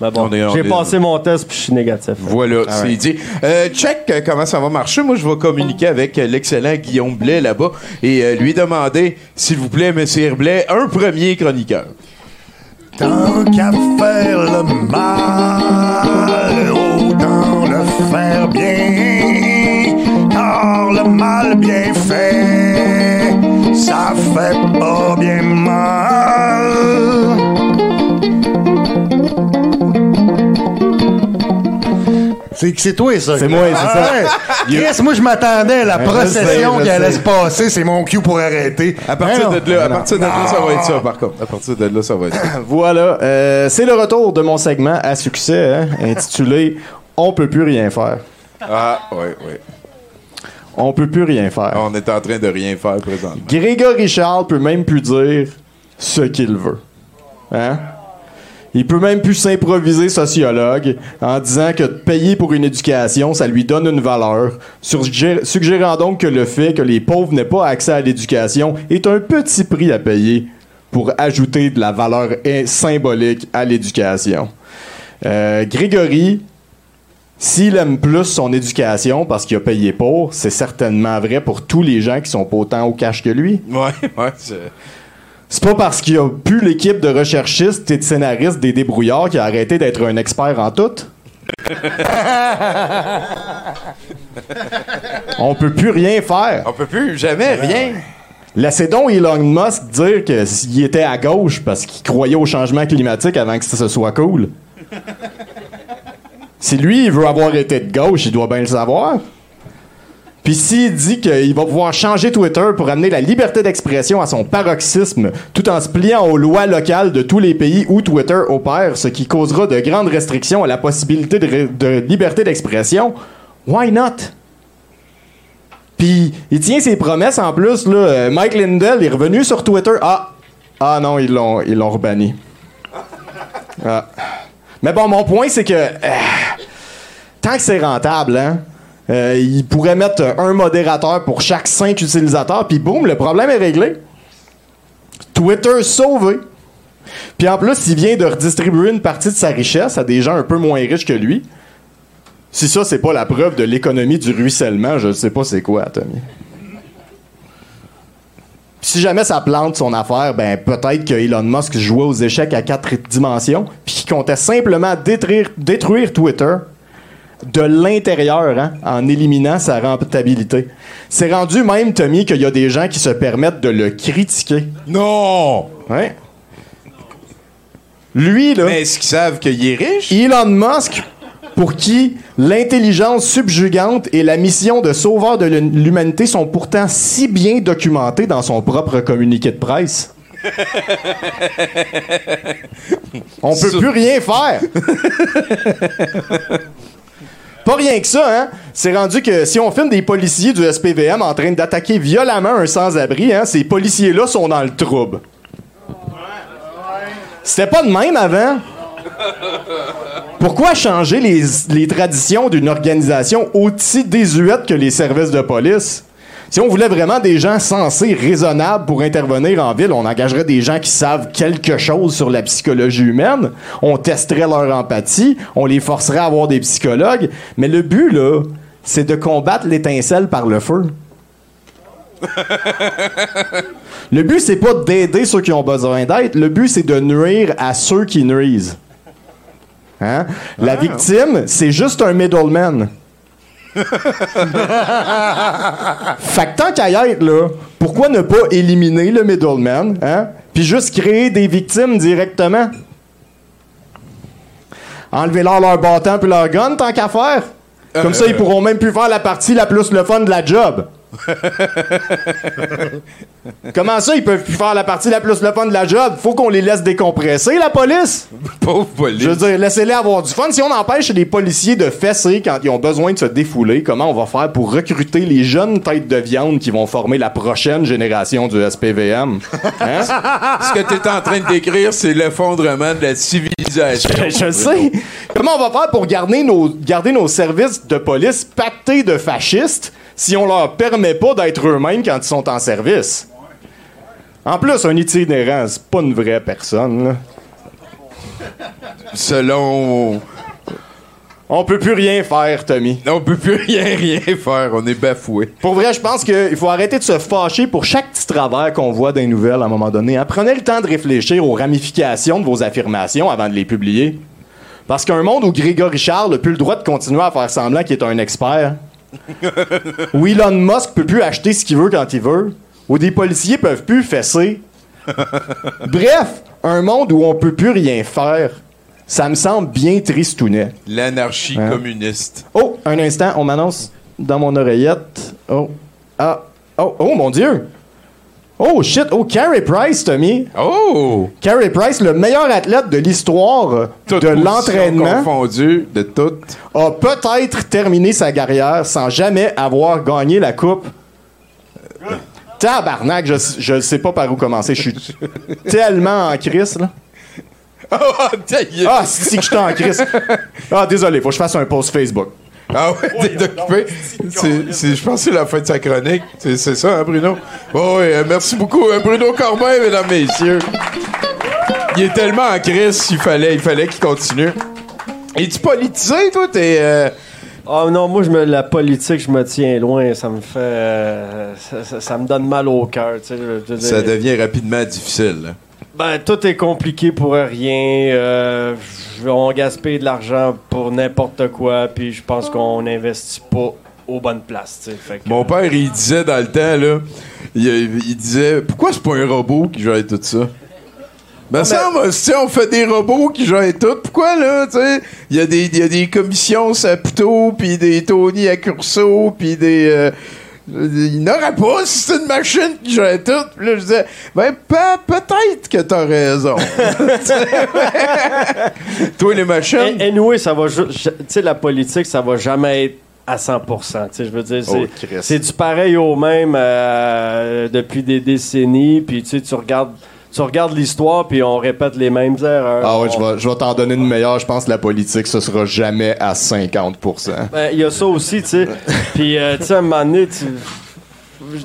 Mais bon, j'ai est- passé mon test puis je suis négatif. Voilà, c'est dit. Euh, check euh, comment ça va marcher. Moi, je vais communiquer avec l'excellent Guillaume Blais là-bas et euh, lui demander, s'il vous plaît, Monsieur Blais, un premier chroniqueur. Tant qu'à faire le mal, faire bien. Car le mal bien fait, ça fait pas bien mal. C'est c'est toi, ça. C'est moi, c'est ça. Ouais. Chris, moi, je m'attendais à la procession qui allait se passer. C'est mon cue pour arrêter. À partir de là, à partir de là, ça va être ça, par contre. À partir de là, ça va être ça. Voilà, euh, c'est le retour de mon segment à succès, hein, intitulé On peut plus rien faire. Ah, ouais, ouais. On peut plus rien faire. On est en train de rien faire présentement. Grégory Charles peut même plus dire ce qu'il veut. Hein? Il peut même plus s'improviser sociologue en disant que de payer pour une éducation, ça lui donne une valeur, suggé- suggérant donc que le fait que les pauvres n'aient pas accès à l'éducation est un petit prix à payer pour ajouter de la valeur symbolique à l'éducation. Euh, Grégory, s'il aime plus son éducation parce qu'il a payé pour, c'est certainement vrai pour tous les gens qui sont pas autant au cash que lui. Ouais, ouais. c'est- C'est pas parce qu'il a plus l'équipe de recherchistes et de scénaristes des débrouillards qu'il a arrêté d'être un expert en tout. On peut plus rien faire. On peut plus jamais rien. Laissez donc Elon Musk dire que s'il était à gauche parce qu'il croyait au changement climatique avant que ça soit cool. Si lui, il veut avoir été de gauche, il doit bien le savoir. Puis s'il dit qu'il va pouvoir changer Twitter pour amener la liberté d'expression à son paroxysme, tout en se pliant aux lois locales de tous les pays où Twitter opère, ce qui causera de grandes restrictions à la possibilité de, liberté d'expression, why not? Puis il tient ses promesses en plus. Là, Euh, Mike Lindell est revenu sur Twitter. Ah, ah non, ils l'ont, ils l'ont rebanni. Ah. Mais bon, mon point c'est que euh, tant que c'est rentable, hein, euh, il pourrait mettre un modérateur pour chaque 5 utilisateurs, puis boum, le problème est réglé. Twitter sauvé. Puis en plus, il vient de redistribuer une partie de sa richesse à des gens un peu moins riches que lui. Si ça, c'est pas la preuve de l'économie du ruissellement, je sais pas c'est quoi, Tommy. Si jamais ça plante son affaire, ben peut-être que Elon Musk jouait aux échecs à quatre dimensions, puis qu'il comptait simplement détruire, détruire Twitter de l'intérieur, hein, en éliminant sa rentabilité. C'est rendu même, Tommy, qu'il y a des gens qui se permettent de le critiquer. Non! Ouais. Lui, là. Mais est-ce qu'ils savent qu'il est riche? Elon Musk, pour qui l'intelligence subjugante et la mission de sauveur de l'humanité sont pourtant si bien documentées dans son propre communiqué de presse. On peut plus rien faire. Pas rien que ça, hein? C'est rendu que si on filme des policiers du SPVM en train d'attaquer violemment un sans-abri, hein, ces policiers-là sont dans le trouble. C'était pas de même avant. Pourquoi changer les, les traditions d'une organisation aussi désuète que les services de police? Si on voulait vraiment des gens sensés, raisonnables pour intervenir en ville, on engagerait des gens qui savent quelque chose sur la psychologie humaine, on testerait leur empathie, on les forcerait à avoir des psychologues, mais le but, là, c'est de combattre l'étincelle par le feu. Le but, c'est pas d'aider ceux qui ont besoin d'aide. Le but, c'est de nuire à ceux qui nuisent. Hein? La victime, c'est juste un middleman. fait que tant qu'à y être, là, pourquoi ne pas éliminer le middleman, hein? Puis juste créer des victimes directement? Enlevez-leur leur bâton puis leur gun, tant qu'à faire. Comme ça, ils pourront même plus faire la partie la plus le fun de la job. Comment ça, ils peuvent plus faire la partie la plus le fun de la job? Faut qu'on les laisse décompresser, la police! Pauvre police. Je veux dire, laissez-les avoir du fun. Si on empêche les policiers de fesser quand ils ont besoin de se défouler, comment on va faire pour recruter les jeunes têtes de viande qui vont former la prochaine génération du SPVM? Hein? Ce que tu es en train de décrire, c'est l'effondrement de la civilisation. Je le sais. Comment on va faire pour garder nos, garder nos services de police pactés de fascistes? Si on leur permet pas d'être eux-mêmes quand ils sont en service? En plus, un itinérant, c'est pas une vraie personne. là. Selon. On peut plus rien faire, Tommy. On peut plus rien, rien faire. On est bafoué. Pour vrai, je pense qu'il faut arrêter de se fâcher pour chaque petit travers qu'on voit dans les nouvelles à un moment donné. hein. Prenez le temps de réfléchir aux ramifications de vos affirmations avant de les publier. Parce qu'un monde où Grégory Charles n'a plus le droit de continuer à faire semblant qu'il est un expert, où Elon Musk peut plus acheter ce qu'il veut quand il veut, où des policiers peuvent plus fesser. Bref, un monde où on peut plus rien faire, ça me semble bien tristounet. L'anarchie Hein? communiste. Oh, un instant, on m'annonce dans mon oreillette. Oh, ah, oh, oh mon Dieu! Oh shit, oh Carey Price, Tommy. Oh! Carey Price, le meilleur athlète de l'histoire de l'entraînement, confondue de toutes. a peut-être terminé sa carrière sans jamais avoir gagné la coupe. Tabarnak, je, je sais pas par où commencer. Je suis tellement en crise, là. Ta gueule. Ah, si que je suis en crise. Ah, désolé, faut que je fasse un post Facebook. Ah ouais, t'es occupé. Je pense que c'est la fin de sa chronique. C'est ça, hein, Bruno? Oh, oui, euh, merci beaucoup, euh, Bruno Corbin, mesdames, messieurs. Il est tellement en crise qu'il fallait, il fallait qu'il continue. Es-tu politisé, toi? T'es. euh, Oh non, moi, je me, la politique, je me tiens loin. Ça me fait. euh, ça, ça- ça me donne mal au cœur. Ça devient rapidement difficile. là. Ben, tout est compliqué pour rien. euh, on gaspille de l'argent pour n'importe quoi. Puis je pense qu'on n'investit pas aux bonnes places. fait que- Mon père, il disait dans le temps, là, il, il disait Pourquoi c'est pas un robot qui gère tout ça? Ben ça, si on fait des robots qui gèrent tout, pourquoi là, tu sais, il y, a des- il y a des commissions Saputo, puis des Tony à Curso, puis des... euh, il n'aurait pas si c'est une machine qui gère tout. Puis là, je disais, ben pe- peut-être que t'as raison. Toi, les machines... A- Anyway, ça va. Tu sais, la politique, ça va jamais être à 100%. Tu sais, je veux dire, c'est, Oh, c'est du pareil au même euh, depuis des décennies. Puis tu sais, tu regardes, tu regardes l'histoire, puis on répète les mêmes erreurs. Ah ouais, je On- vais, je vais t'en donner une meilleure. Je pense que la politique, ce sera jamais à 50%. Ben, il y a ça aussi, tu sais. Puis, euh, tu sais, à un moment donné, tu,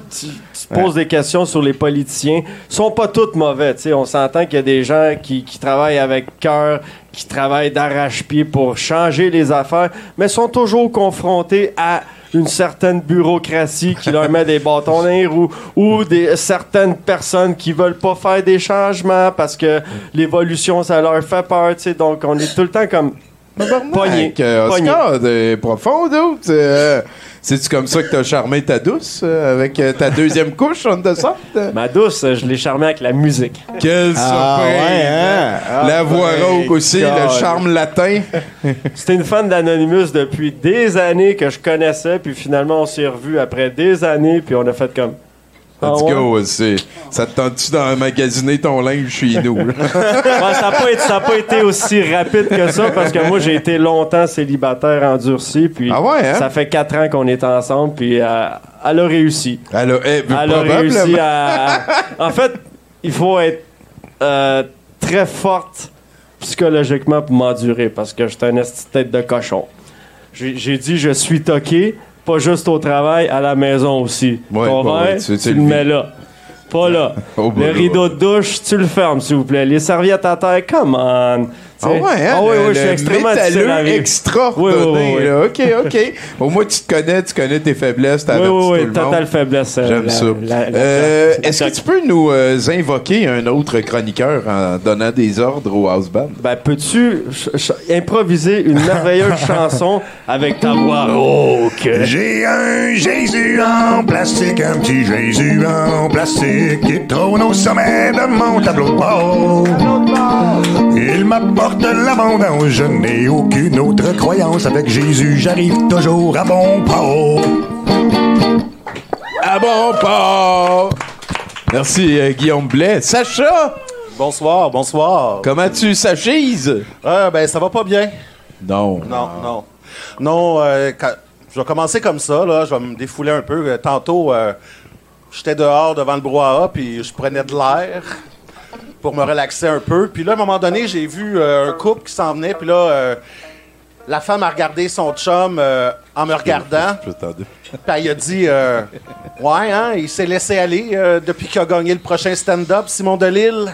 tu- poses des questions sur les politiciens. Ils sont pas tous mauvais, tu sais. On s'entend qu'il y a des gens qui, qui travaillent avec cœur, qui travaillent d'arrache-pied pour changer les affaires, mais sont toujours confrontés à une certaine bureaucratie qui leur met des bâtons dans les roues ou des, certaines personnes qui veulent pas faire des changements parce que l'évolution, ça leur fait peur, tu sais. Donc, on est tout le temps comme pogné. Avec, euh, pogné. Oscar, t'es profond, dude. Euh, C'est-tu comme ça que t'as charmé ta douce euh, avec euh, ta deuxième couche en dessous? Ma douce, je l'ai charmée avec la musique. Quelle Ah surprise! ouais, hein? Ah, la voix rauque aussi, le charme latin. C'était une fan d'Anonymous depuis des années que je connaissais, puis finalement on s'est revus après des années, puis on a fait comme. Ah Let's ouais? go, c'est- Ça te tente-tu d'emmagasiner ton linge chez nous? ça n'a pas, été- pas aussi rapide que ça parce que moi j'ai été longtemps célibataire endurci, puis Ah ouais, hein? ça fait quatre ans qu'on est ensemble, puis euh, elle a réussi. Elle a, eh, Elle a réussi à. En fait, il faut être euh, très forte psychologiquement pour m'endurer parce que j'étais un esti de tête de cochon. J'ai dit je suis toqué, pas juste au travail, à la maison aussi. Ouais, ouais, tu- tu, tu le mets là. Pas là. Le rideau de douche, tu le fermes, s'il vous plaît. Les serviettes à terre, come on. Ah ouais, hein? Ah oui, le, oui, je suis extrêmement métalleux. Oui, oui, là. OK, OK. Au moins, tu te connais, tu connais tes faiblesses, t'as Oui, oui, oui, tout le monde. totale faiblesse. euh, J'aime la- ça. Euh, Est-ce que tu peux nous euh, invoquer un autre chroniqueur en donnant des ordres au house band? Ben, peux-tu improviser une merveilleuse chanson avec ta voix? Rauque? J'ai un Jésus en plastique, un petit Jésus en plastique qui trône au sommet de mon tableau de bord. Il m'apporte l'abondance, je n'ai aucune autre croyance. Avec Jésus, j'arrive toujours à bon port. À bon port! Merci, euh, Guillaume Blais. Sacha, Bonsoir, bonsoir. comment tu sachises? Euh, ben, ça va pas bien. Non. Non, non. Non, euh, quand- je vais commencer comme ça, là. Je vais me défouler un peu. Euh, Tantôt, euh, j'étais dehors devant le brouhaha, puis je prenais de l'air pour me relaxer un peu. Puis là, à un moment donné, j'ai vu euh, un couple qui s'en venait, puis là, euh, la femme a regardé son chum euh, en me regardant. Puis elle a dit Ouais, hein, il s'est laissé aller depuis qu'il a gagné le prochain stand-up, Simon Delille.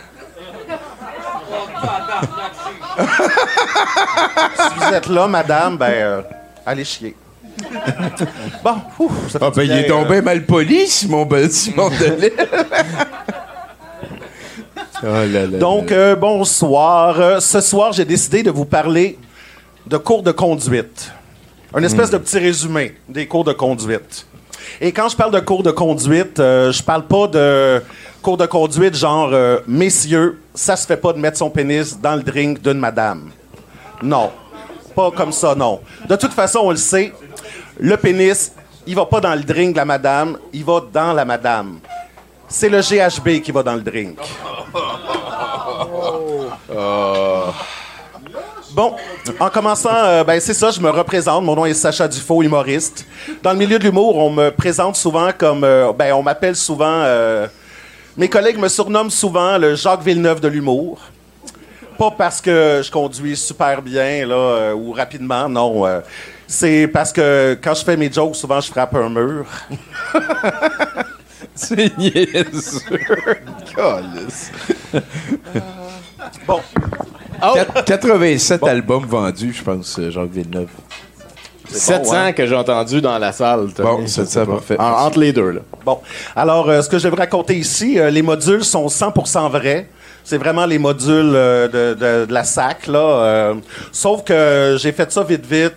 si vous êtes là, madame, ben, allez chier. Bon, ouf, ça fait Ah, ben, il est tombé mal poli, Simon, Simon Delille. Oh là là. Donc, euh, bonsoir. Euh, ce soir, j'ai décidé de vous parler de cours de conduite. Une espèce de petit résumé des cours de conduite. Et quand je parle de cours de conduite, euh, je parle pas de cours de conduite genre euh, messieurs, ça se fait pas de mettre son pénis dans le drink d'une madame. Non. Pas comme ça, non. De toute façon, on le sait, le pénis, il va pas dans le drink de la madame, il va dans la madame. C'est le GHB qui va dans le drink. Bon, en commençant, euh, ben c'est ça, je me représente. Mon nom est Sacha Dufaux, humoriste. Dans le milieu de l'humour, on me présente souvent comme, euh, ben on m'appelle souvent, euh, mes collègues me surnomment souvent le Jacques Villeneuve de l'humour. Pas parce que je conduis super bien là euh, ou rapidement, non. euh, c'est parce que quand je fais mes jokes, souvent je frappe un mur. C'est niaiseux. Calisse. Bon, Quat- 87 albums vendus, je pense, euh, Jacques Villeneuve. 700 que j'ai entendu dans la salle. Bon, 700, parfait. En- entre les deux, là. Bon, alors euh, ce que je vais vous raconter ici, euh, les modules sont 100% vrais. C'est vraiment les modules euh, de, de- de la SAC, là. euh, sauf que j'ai fait ça vite, vite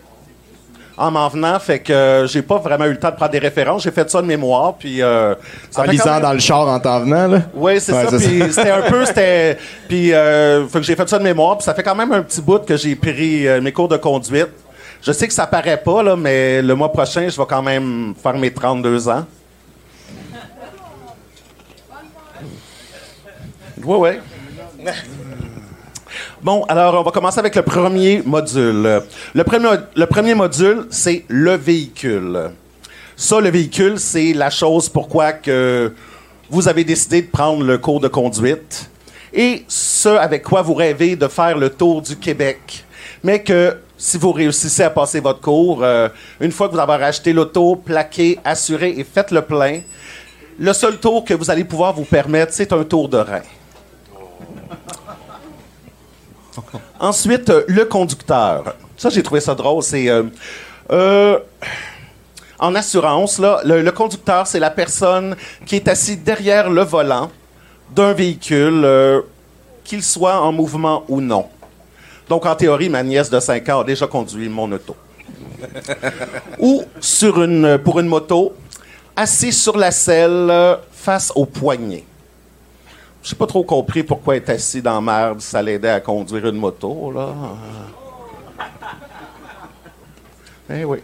en m'en venant, fait que euh, j'ai pas vraiment eu le temps de prendre des références. J'ai fait ça de mémoire, puis... Euh, ça En lisant même- dans le char en t'en venant, là. oui, c'est Ouais, ça. Puis c'était un peu, c'était, puis euh, fait que j'ai fait ça de mémoire. Puis ça fait quand même un petit bout que j'ai pris euh, mes cours de conduite. Je sais que ça paraît pas là, mais le mois prochain, je vais quand même faire mes 32 ans. Oui, oui. Bon, alors on va commencer avec le premier module. Le premier, le premier module, c'est le véhicule. Ça, le véhicule, c'est la chose pourquoi que vous avez décidé de prendre le cours de conduite et ce avec quoi vous rêvez de faire le tour du Québec. Mais que si vous réussissez à passer votre cours, euh, une fois que vous avez acheté l'auto, plaqué, assuré et fait le plein, le seul tour que vous allez pouvoir vous permettre, c'est un tour de rein. Ensuite, euh, le conducteur. Ça, j'ai trouvé ça drôle. C'est. euh, euh, en assurance, là, le, le conducteur, c'est la personne qui est assise derrière le volant d'un véhicule, qu'il soit en mouvement ou non. Donc, en théorie, ma nièce de 5 ans a déjà conduit mon auto. ou sur une, pour une moto, assis sur la selle face au poignet. J'ai pas trop compris pourquoi être assis dans merde, ça l'aidait à conduire une moto, là. Eh oui.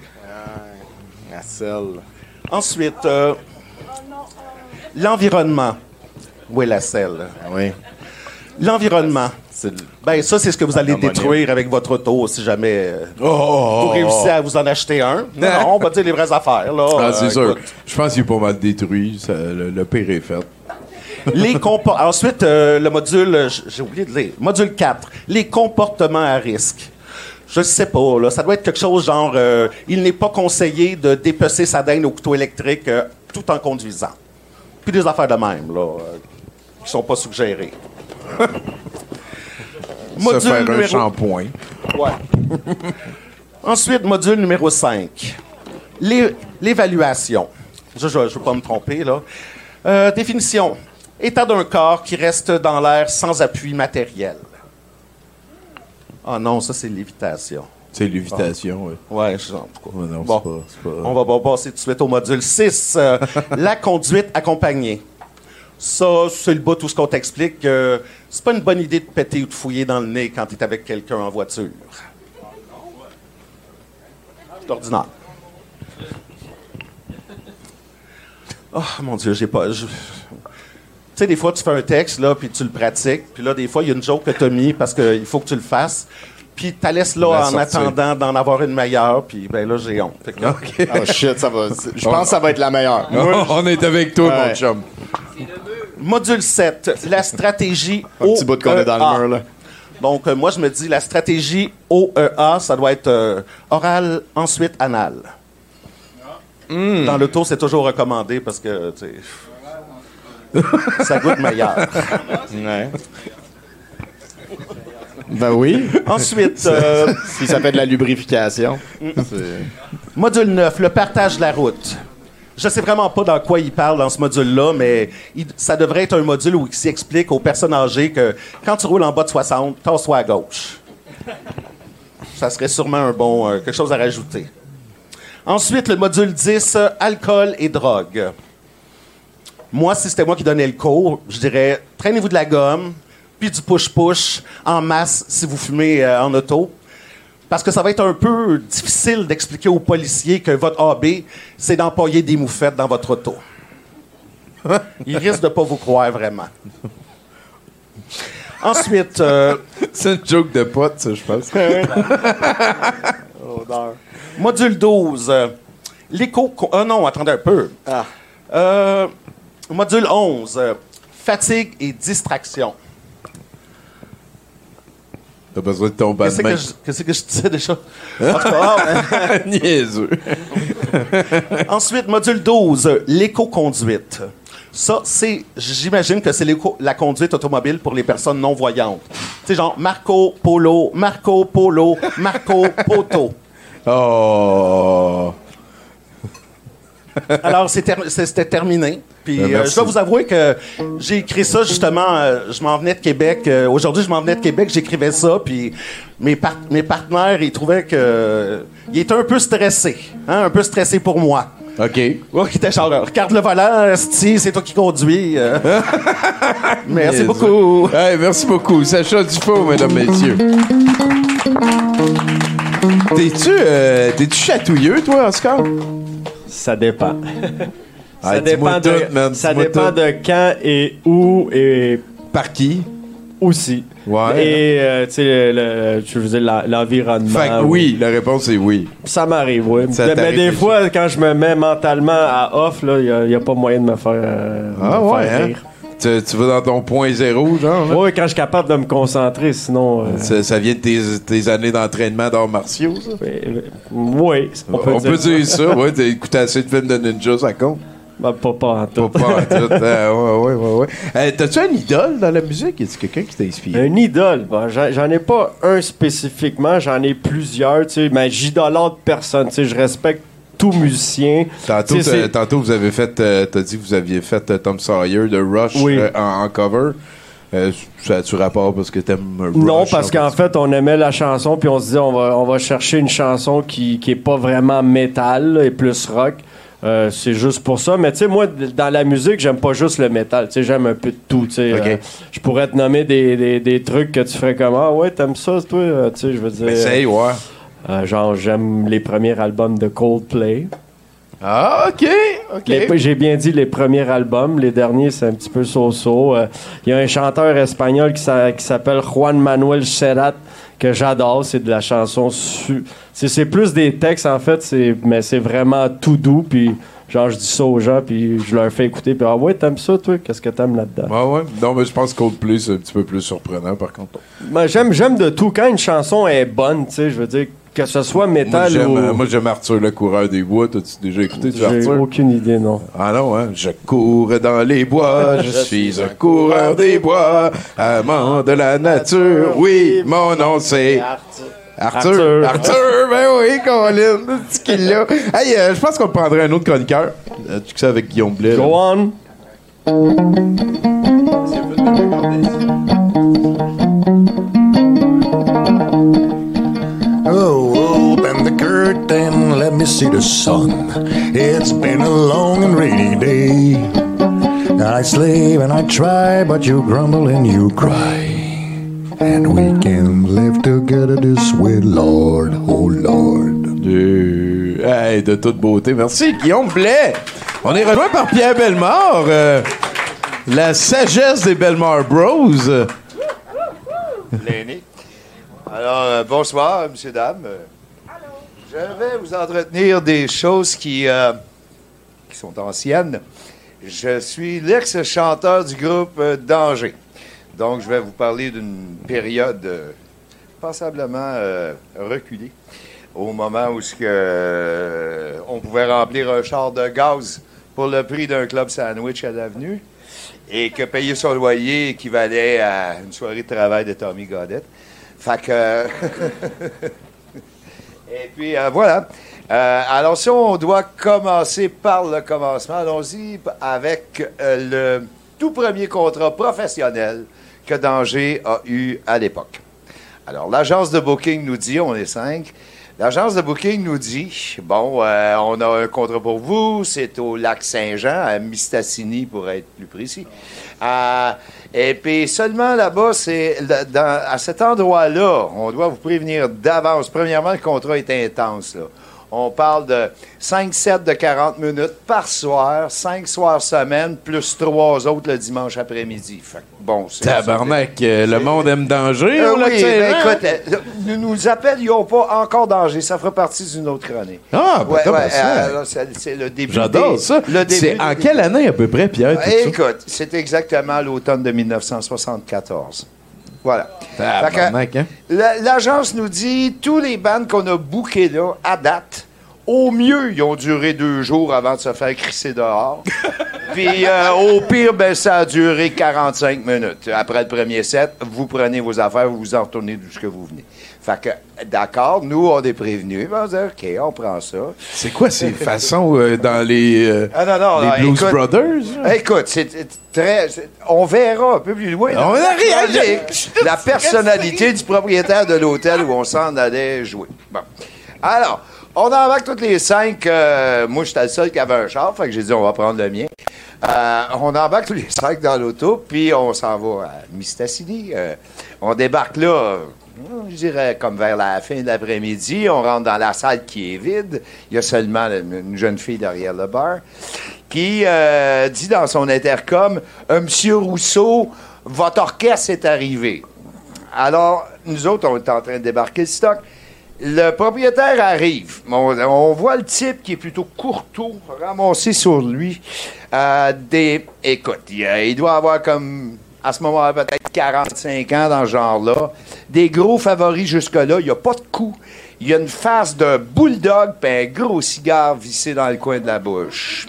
La selle. Ensuite, euh, l'environnement. Où est la selle? Ah oui. L'environnement. Ben, ça, c'est ce que vous allez détruire avec votre auto si jamais euh, Oh, vous réussissez à vous en acheter un. Non, on va dire les vraies affaires, là. Ah, Euh, c'est sûr. écoute. Je pense qu'il est pas mal détruit. ça- le, le pire est fait. Les Ensuite, euh, le module, euh, j'ai oublié de dire, module 4, les comportements à risque. Je sais pas, là, ça doit être quelque chose genre, euh, il n'est pas conseillé de dépecer sa dinde au couteau électrique euh, tout en conduisant. Puis des affaires de même, là, qui sont pas suggérées. se Module faire un numéro- shampoing. Ensuite, module numéro 5. L'é- L'évaluation. Je ne veux pas me tromper, là. Euh, définition. État d'un corps qui reste dans l'air sans appui matériel. Ah non, ça, c'est lévitation. C'est l'évitation, oui. Ouais, je. Ouais, non, Bon. c'est pas- On va pas passer tout de suite au module 6. euh, la conduite accompagnée. Ça, c'est le bout tout ce qu'on t'explique. que c'est pas une bonne idée de péter ou de fouiller dans le nez quand tu es avec quelqu'un en voiture. C'est ordinaire. Oh mon Dieu, j'ai pas. je- sais, des fois, tu fais un texte, là, puis tu le pratiques. Puis là, des fois, il y a une joke que tu as mis parce qu'il faut que tu le fasses. Puis tu la laisses là La en attendant d'en avoir une meilleure. Puis ben là, j'ai honte. Fait que là, Oh shit, ça va. Je pense que ça va être la meilleure. On est avec toi, Ouais. mon chum. Module 7, la stratégie Un petit bout qu'on est dans le OEA. mur, là. Donc, euh, moi, je me dis, la stratégie OEA, ça doit être euh, oral, ensuite anal. Hmm. Dans l'auto, c'est toujours recommandé parce que, tu sais, ça goûte meilleur. Ouais. Ben oui. Ensuite, euh, Si ça fait de la lubrification. c'est- module 9, le partage de la route. Je sais vraiment pas dans quoi il parle dans ce module-là, mais il- ça devrait être un module où il s'explique aux personnes âgées que quand tu roules en bas de 60, tasse-toi à gauche. Ça serait sûrement un bon, euh, quelque chose à rajouter. Ensuite, le module 10, euh, alcool et drogue. Moi, si c'était moi qui donnais le cours, je dirais traînez-vous de la gomme, puis du push-push en masse si vous fumez euh, en auto. Parce que ça va être un peu difficile d'expliquer aux policiers que votre AB, c'est d'employer des moufettes dans votre auto. Ils risquent de pas vous croire vraiment. Ensuite, euh, C'est une joke de pote, ça, je pense. module 12, euh, l'écho... Ah non, attendez un peu. Euh, module 11, euh, fatigue et distraction. T'as besoin de ton bas Qu'est-ce que, je, qu'est-ce que je disais déjà? Cas, ah, Niaiseux. Ensuite, module 12, euh, l'éco-conduite. Ça, c'est, j'imagine que c'est l'éco- la conduite automobile pour les personnes non-voyantes. Tu sais, genre Marco Polo, Marco Polo, Marco Poto. Oh. Alors, c'est ter- c'est- c'était terminé. Puis, Ben, euh, je dois vous avouer que j'ai écrit ça justement. euh, je m'en venais de Québec. euh, Aujourd'hui, je m'en venais de Québec. J'écrivais ça. Puis, mes, par- mes partenaires, ils trouvaient que. euh, ils étaient un peu stressés. Hein, un peu stressés pour moi. OK. Ouais, qui était genre, regarde le volant, Sti, c'est toi qui conduis. euh. Merci beaucoup. Hey, merci beaucoup. Sacha Dufault, mesdames, messieurs. T'es-tu euh, t'es-tu chatouilleux, toi, Oscar? Ça dépend. Ah, ça dépend, de, tout, man, ça dépend tout. de quand et où et Par qui? aussi. Ouais. Et, euh, tu sais, le- je veux dire, l'environnement. Fait que ou- oui, la réponse est oui. Ça m'arrive, oui. Ça Mais des fois, quand je me mets mentalement à off, il n'y a, pas moyen de me faire, euh, Ah me ouais, faire hein? rire. Tu, tu vas dans ton point zéro, genre? là? Oui, quand je suis capable de me concentrer, sinon. euh, Ça, ça vient de tes, tes années d'entraînement d'arts martiaux, ça? oui, On peut, dire, ça, ouais. T'as écouté assez de films de ninja, ça compte? Ben, pas, pas en tout. Pas, pas en tout. Ah, ouais, ouais, ouais, ouais. Euh, T'as-tu un idole dans la musique? Est-ce quelqu'un qui t'a inspiré? Un idole, bon, j'en ai pas un spécifiquement, j'en ai plusieurs, tu sais, mais j'idolâtre personne, tu sais, je respecte tout musicien. Tantôt, tantôt, vous avez fait, euh, t'as dit que vous aviez fait euh, Tom Sawyer de Rush Oui. euh, en, en cover. Euh, ça a-tu rapport parce que t'aimes Rush? Non, parce en qu'en fait, on aimait la chanson, puis on se dit, on va, on va chercher une chanson qui, qui est pas vraiment métal là, et plus rock. Euh, c'est juste pour ça. Mais tu sais, moi, dans la musique, j'aime pas juste le métal. Tu sais, j'aime un peu de tout. Tu sais, Ok. Euh, je pourrais te nommer des, des, des trucs que tu ferais comme Ah ouais, t'aimes ça, toi? Euh, Tu sais, je veux dire. Essaye, ouais. euh, genre, j'aime les premiers albums de Coldplay. Ah, OK, J'ai bien dit les premiers albums. Les derniers, c'est un petit peu so-so. Il y a un chanteur espagnol qui s'appelle Juan Manuel Serrat que j'adore. C'est de la chanson... su- C'est plus des textes, en fait, mais c'est vraiment tout doux. Puis, genre, je dis ça aux gens, puis je leur fais écouter. Puis, ah ouais, t'aimes ça, toi? Qu'est-ce que t'aimes là-dedans? Ouais, ouais. Non, mais je pense que Coldplay, c'est un petit peu plus surprenant, par contre. Moi, j'aime, j'aime de tout. Quand une chanson est bonne, tu sais, je veux dire, que ce soit Moi, métal j'aime, ou. euh, moi, j'aime Arthur le coureur des bois. T'as-tu déjà écouté du J'ai Arthur? aucune idée, non. Ah non, hein? Je cours dans les bois, je suis un coureur des bois, amant de la nature. Oui, mon nom c'est Arthur. Arthur. Arthur, ben oui, Colin, le petit qu'il l'a. Hey, euh, je pense qu'on prendrait un autre chroniqueur. Euh, tu sais ça avec Guillaume Blais. là. Go on. Me see the sun. It's been a long and rainy day. I slave and I try, but you grumble and you cry. And we can live together this way, Lord, oh Lord. Hey, de toute beauté. Merci, Guillaume Blais. On est rejoint par Pierre Bellemare. euh, la sagesse des Bellemare Bros. L'aîné. Alors, euh, bonsoir, messieurs, dames. Je vais vous entretenir des choses qui, euh, qui sont anciennes. Je suis l'ex-chanteur du groupe euh, Danger. Donc, je vais vous parler d'une période euh, passablement euh, reculée, au moment où on pouvait remplir un char de gaz pour le prix d'un club sandwich à l'avenue et que payer son loyer équivalait à une soirée de travail de Tommy Goddett. Fait que... et puis, euh, voilà. Euh, alors, si on doit commencer par le commencement, allons-y avec euh, le tout premier contrat professionnel que Danger a eu à l'époque. Alors, l'agence de booking nous dit, on est cinq, l'agence de booking nous dit, bon, on a un contrat pour vous, c'est au lac Saint-Jean, à Mistassini pour être plus précis. Et puis seulement là-bas, c'est à cet endroit-là, on doit vous prévenir d'avance. Premièrement, le contrat est intense. Là. On parle de 5 sets de 40 minutes par soir, 5 soirs semaine, plus 3 autres le dimanche après-midi. Bon, c'est Tabarnak, euh, le monde aime danger. euh, oui, ben, écoute, euh, nous nous appelions pas encore danger. Ça fera partie d'une autre chronique. Ah, ben, ouais, ça. c'est le début. J'adore ça. C'est en quelle année à peu près, Pierre? Écoute, c'est exactement l'automne de 1974. Voilà. Hein? la- L'agence nous dit tous les bandes qu'on a bookées là, à date, au mieux, ils ont duré deux jours avant de se faire crisser dehors. Puis euh, au pire, ben, ça a duré 45 minutes. Après le premier set, vous prenez vos affaires, vous vous en retournez d'où ce que vous venez. Fait que, d'accord, nous, on est prévenus. Ben, On dit, OK, on prend ça. C'est quoi ces façons euh, dans les, euh, Ah non, non, les non, Blues écoute- Brothers? là? Écoute, c'est très. On verra un peu plus loin. On a chronique, La personnalité du propriétaire de l'hôtel où on s'en allait jouer. Bon. Alors, on embarque toutes les cinq. euh, moi, j'étais le seul qui avait un char, fait que j'ai dit, on va prendre le mien. Euh, on embarque tous les cinq dans l'auto, puis on s'en va à Mistassini. Euh, on débarque là, je dirais comme vers la fin de l'après-midi. On rentre dans la salle qui est vide. Il y a seulement une jeune fille derrière le bar qui euh, dit dans son intercom Euh, Monsieur Rousseau, votre orchestre est arrivé. Alors, nous autres, on est en train de débarquer le stock. Le propriétaire arrive. On, voit le type qui est plutôt courteau, ramassé sur lui. Euh, des, écoute, il doit avoir comme, à ce moment-là, peut-être 45 ans dans ce genre-là. Des gros favoris jusque-là. Il n'y a pas de cou. Il y a une face de bulldog puis un gros cigare vissé dans le coin de la bouche.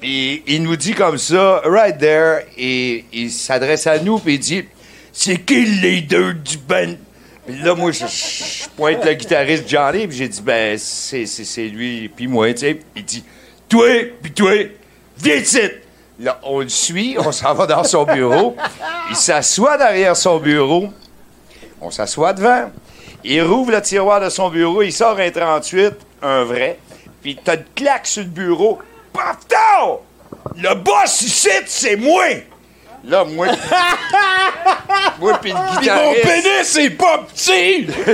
Puis il nous dit comme ça, right there, et il s'adresse à nous, puis il dit C'est qui le leader du band? Puis là, moi, je, pointe le guitariste Johnny, puis j'ai dit Ben, c'est lui, puis moi, tu sais. Il dit Toi, puis toi, viens ici. Là, on le suit, on s'en va dans son bureau. Il s'assoit derrière son bureau. On s'assoit devant. Il rouvre le tiroir de son bureau, il sort un 38, un vrai, puis t'as une claque sur le bureau. Pafton! Le boss ici, c'est moi! Là, moi. moi, puis le Pis mon guitariste. pénis est pas petit!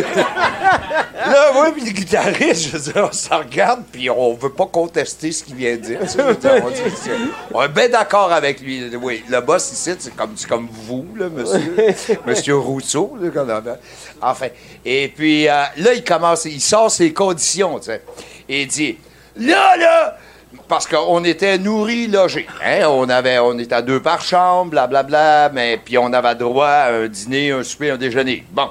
Là, moi, puis le guitariste, je veux dire, on s'en regarde, puis on veut pas contester ce qu'il vient de dire. on, c'est- est bien d'accord avec lui. Oui, le boss ici, c'est comme, c'est comme vous, là, monsieur. monsieur Rousseau, là, appelle. Enfin. Et puis, euh, là, il commence, il sort ses conditions, tu sais. Et il dit Là, là, parce qu'on était nourris, logés. Hein? On, avait, on était à deux par chambre, blablabla, mais puis on avait droit à un dîner, un souper, un déjeuner. Bon.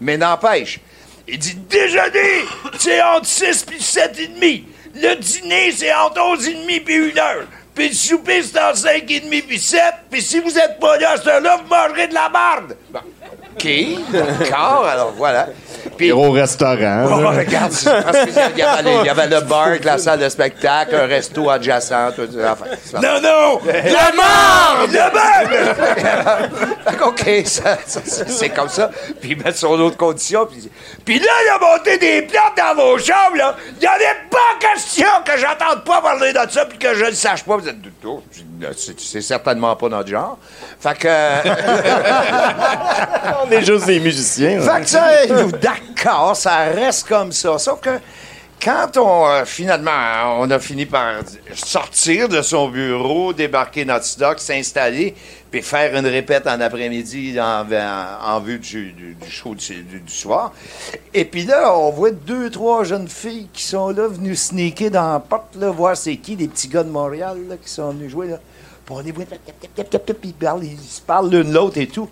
Mais n'empêche, Il dit déjeuner, c'est entre 6 puis 7 et demi. Le dîner, c'est entre 11 et demi puis 1 heure. Puis le souper, c'est entre 5 et demi puis 7. Puis si vous êtes pas là à cette heure-là, vous mangerez de la marde. Bon. OK, d'accord, alors voilà. Puis, Au restaurant. Oh, là. regarde, c'est parce qu'il y, avait- il y avait le bar, avec la salle de spectacle, un resto adjacent, tout ça. Enfin, c'est pas- Non, non! La marde! Fait que, OK, ça- ça- ça- c'est comme ça. Puis il met sur d'autres conditions. Puis, puis là, il a monté des plantes dans vos chambres, là. Il n'y avait pas question que j'entende pas parler de ça puis que je ne sache pas. Vous êtes dis, là, c'est c'est certainement pas notre genre. Fait que... On est juste des musiciens. là. Fait que ça, d'accord, ça reste comme ça. Sauf que quand on, euh, finalement, on a fini par sortir de son bureau, débarquer notre stock, s'installer, puis faire une répète en après-midi en, vue du, du- show du, soir. Et puis là, on voit deux, trois jeunes filles qui sont là, venues sneaker dans la porte, là, voir c'est qui, des petits gars de Montréal, là, qui sont venus jouer, là. Puis on les voit, ils se parlent l'une l'autre et tout.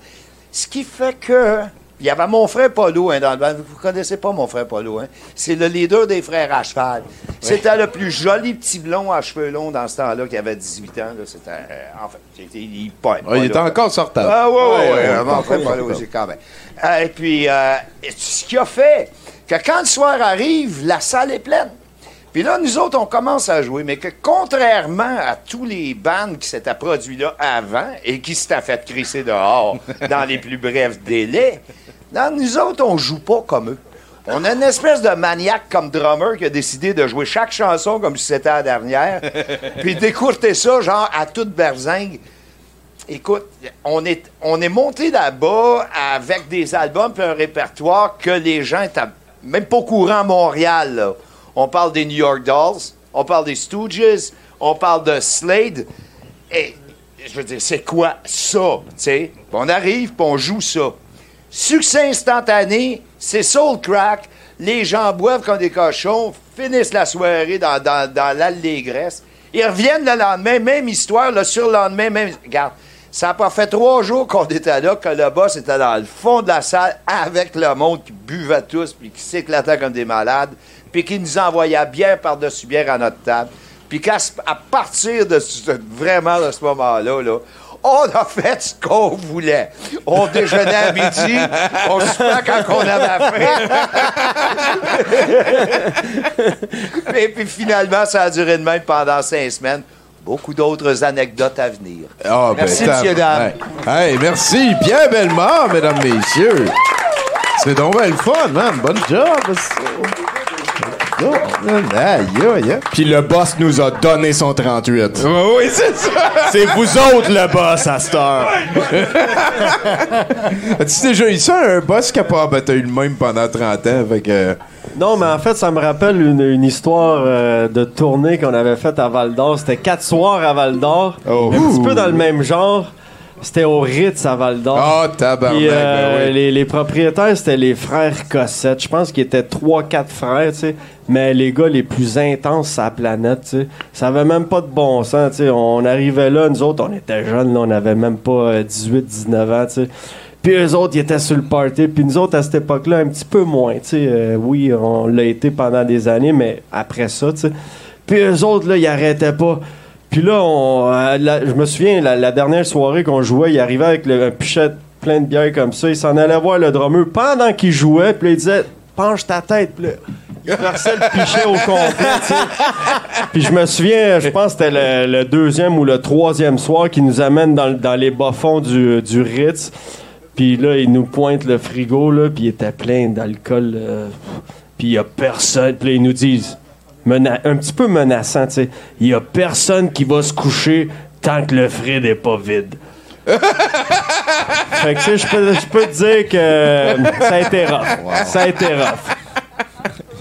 Ce qui fait que. Il y avait mon frère Paulo hein, dans le band. Vous connaissez pas mon frère Paulo, hein? C'est le leader des frères à cheval. C'était le plus joli petit blond à cheveux longs dans ce temps-là, qui avait 18 ans. là. C'était. euh, en fait, c'était- il, pointe, Ah, il était encore sortable. Ah, ouais. Ouais, euh, mon frère Paulo aussi, quand même. Euh, et puis, euh, ce qui a fait que quand le soir arrive, la salle est pleine. Puis là, nous autres, on commence à jouer, mais que contrairement à tous les bands qui s'étaient produits là avant et qui s'étaient fait crisser dehors dans les plus brefs délais, non, nous autres, on joue pas comme eux. On a une espèce de maniaque comme drummer qui a décidé de jouer chaque chanson comme si c'était la dernière, puis d'écourter ça, genre, à toute berzingue. Écoute, on est, on est monté là-bas avec des albums et un répertoire que les gens étaient même pas au courant à Montréal. là. On parle des New York Dolls, on parle des Stooges, on parle de Slade. Et je veux dire, c'est quoi ça? On arrive puis on joue ça. Succès instantané, c'est soul crack. Les gens boivent comme des cochons, finissent la soirée dans, dans. Ils reviennent le lendemain, même histoire, le surlendemain, même. Regarde, ça n'a pas fait trois jours qu'on était là, que le boss était dans le fond de la salle avec le monde qui buvait tous, puis qui s'éclatait comme des malades, puis qui nous envoyait bière par-dessus bière à notre table. Puis qu'à à partir de ce- vraiment de ce moment-là, là, on a fait ce qu'on voulait. On déjeunait à midi, on soupait quand on avait faim. Et puis finalement, ça a duré de même pendant cinq semaines. Beaucoup d'autres anecdotes à venir. Ah, ben, Merci, tab- monsieur, dame. Hey, Hey, merci. Pierre Bellemare, mesdames, messieurs. C'est donc bien le fun, man. Bonne job. Oh, man. Aïe, aïe, aïe. Puis le boss nous a donné son 38. oui, c'est ça. C'est vous autres le boss à cette heure. As-tu déjà eu ça, un boss capable? Ben, t'as eu le même pendant 30 ans, fait que... Non, mais en fait, ça me rappelle une, une histoire euh, de tournée qu'on avait faite à Val d'Or. C'était quatre soirs à Val d'Or. Oh. Un petit peu dans le même genre. C'était au Ritz à Val d'Or. Ah, tabarnak, Puis, euh, ben oui. les, les propriétaires, c'était les frères Cossette. Je pense qu'ils étaient trois, quatre frères, tu sais. Mais les gars les plus intenses sur la planète, tu sais. Ça avait même pas de bon sens, tu sais. On arrivait là, nous autres, on était jeunes, là, on avait même pas euh, 18, 19 ans, tu sais. Puis eux autres, ils étaient sur le party. Puis nous autres, à cette époque-là, un petit peu moins, tu sais. Euh, oui, on l'a été pendant des années, mais après ça, tu sais. Puis eux autres, là, ils arrêtaient pas. Puis là, on, euh, la- je me souviens, la, la dernière soirée qu'on jouait, il arrivait avec le, un pichet plein de bière comme ça. Il s'en allait voir le drummer pendant qu'il jouait. Puis là, il disait Penche ta tête. Puis là, il versait le pichet au complet, tu sais. Puis je me souviens, je pense que c'était le, le deuxième ou le troisième soir qui nous amène dans, le- dans les bas-fonds du, du Ritz. Puis là, il nous pointe le frigo, là, puis il était plein d'alcool. euh, puis il y a personne. Puis là, ils nous disent, mena- un petit peu menaçant, tu sais, il y a personne qui va se coucher tant que le frid est pas vide. fait que, tu sais, je peux, je peux te dire que ça a été rough. Ça a été rough.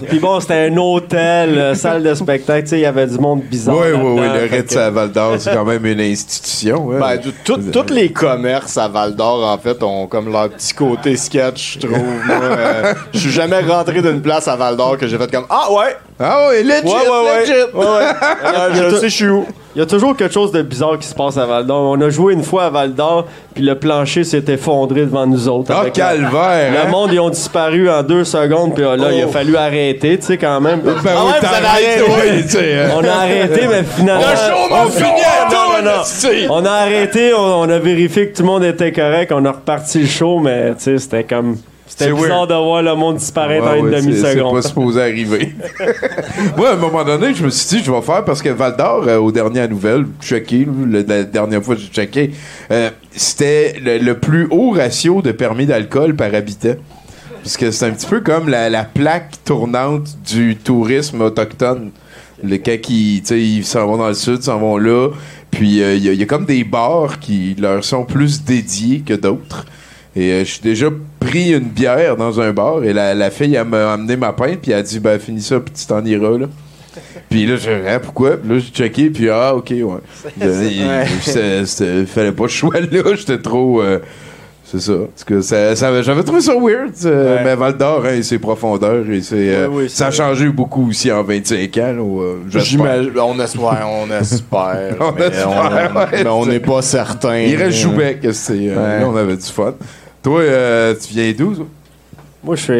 Puis bon, c'était un hôtel, euh, salle de spectacle, tu sais, il y avait du monde bizarre. Oui, oui, oui, le Ritz que- à Val d'Or, c'est quand même une institution. hein. Ben, tous les commerces à Val d'Or, en fait, ont comme leur petit côté sketch, je trouve. moi. Euh, Je suis jamais rentré d'une place à Val d'Or que j'ai fait comme Ah ouais! Ah ouais, legit, Ouais, ouais, ouais. legit. Ouais, ouais. A je sais, je suis où. Il y a toujours quelque chose de bizarre qui se passe à Val d'Or. On a joué une fois à Val d'Or, puis le plancher s'est effondré devant nous autres. Ah, Avec calvaire, Le hein? monde, ils ont disparu en deux secondes, puis là, il a Oh. fallu arrêter, tu sais, quand même. Ben Ah ouais, vous avez arrêté, oui, hein. On a arrêté, mais finalement. Le show on- fini à. On a arrêté, on, on a vérifié que tout le monde était correct, on a reparti le show, mais tu sais, c'était comme. C'était bizarre weird. de voir le monde disparaître Ouais, en une ouais, c'est- C'est demi-seconde. pas supposé arriver. Moi, à un moment donné, je me suis dit, je vais faire parce que Val d'Or, euh, aux dernières nouvelles, checké, le- la dernière fois que j'ai checké, euh, c'était le, le plus haut ratio de permis d'alcool par habitant. Parce que c'est un petit peu comme la, la plaque tournante du tourisme autochtone. Le cas qui, tu sais, ils s'en vont dans le sud, s'en vont là. Puis euh, y, il y a comme des bars qui leur sont plus dédiés que d'autres. Et euh, je suis déjà pris une bière dans un bar et la, la fille elle m'a amené ma pinte puis elle a dit ben finis ça puis tu t'en iras là. Puis là j'ai dit, Ah, pourquoi? Puis là j'ai checké puis ah ok ouais. Il- fallait pas que je sois là, j'étais trop euh, c'est ça. Parce que ça, ça- j'avais trouvé ça weird, euh, mais Val d'Or, hein, et ses profondeurs, et euh, oui, ça a changé beaucoup aussi en 25 ans. Là, euh. On espère, on espère. On mais espère, on- ouais, mais on n'est pas certain. Il reste Joubec, Ouais. là, on avait du fun. Toi, euh, tu viens d'où? toi? Moi, je suis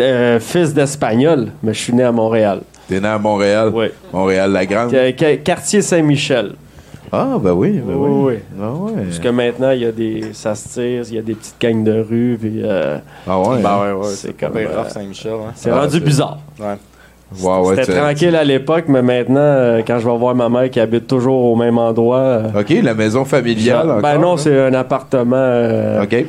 euh, fils d'Espagnol, mais je suis né à Montréal. T'es né à Montréal? Oui. Montréal-la-Grande? Qu- qu- Quartier Saint-Michel. Ah, ben oui, ben oui. oui. Ah ouais. Jusque maintenant, il y a des. Ça se tire, il y a des petites gangs de rue, puis. euh, Ah ouais? Ben ouais, ouais. C'est comme, euh, Saint-Michel. hein? C'est Ah, rendu bizarre. Ouais. C'était tranquille à l'époque, mais maintenant, euh, quand je vais voir ma mère qui habite toujours au même endroit. euh, OK, la maison familiale. ben encore, non, c'est un appartement. euh, OK.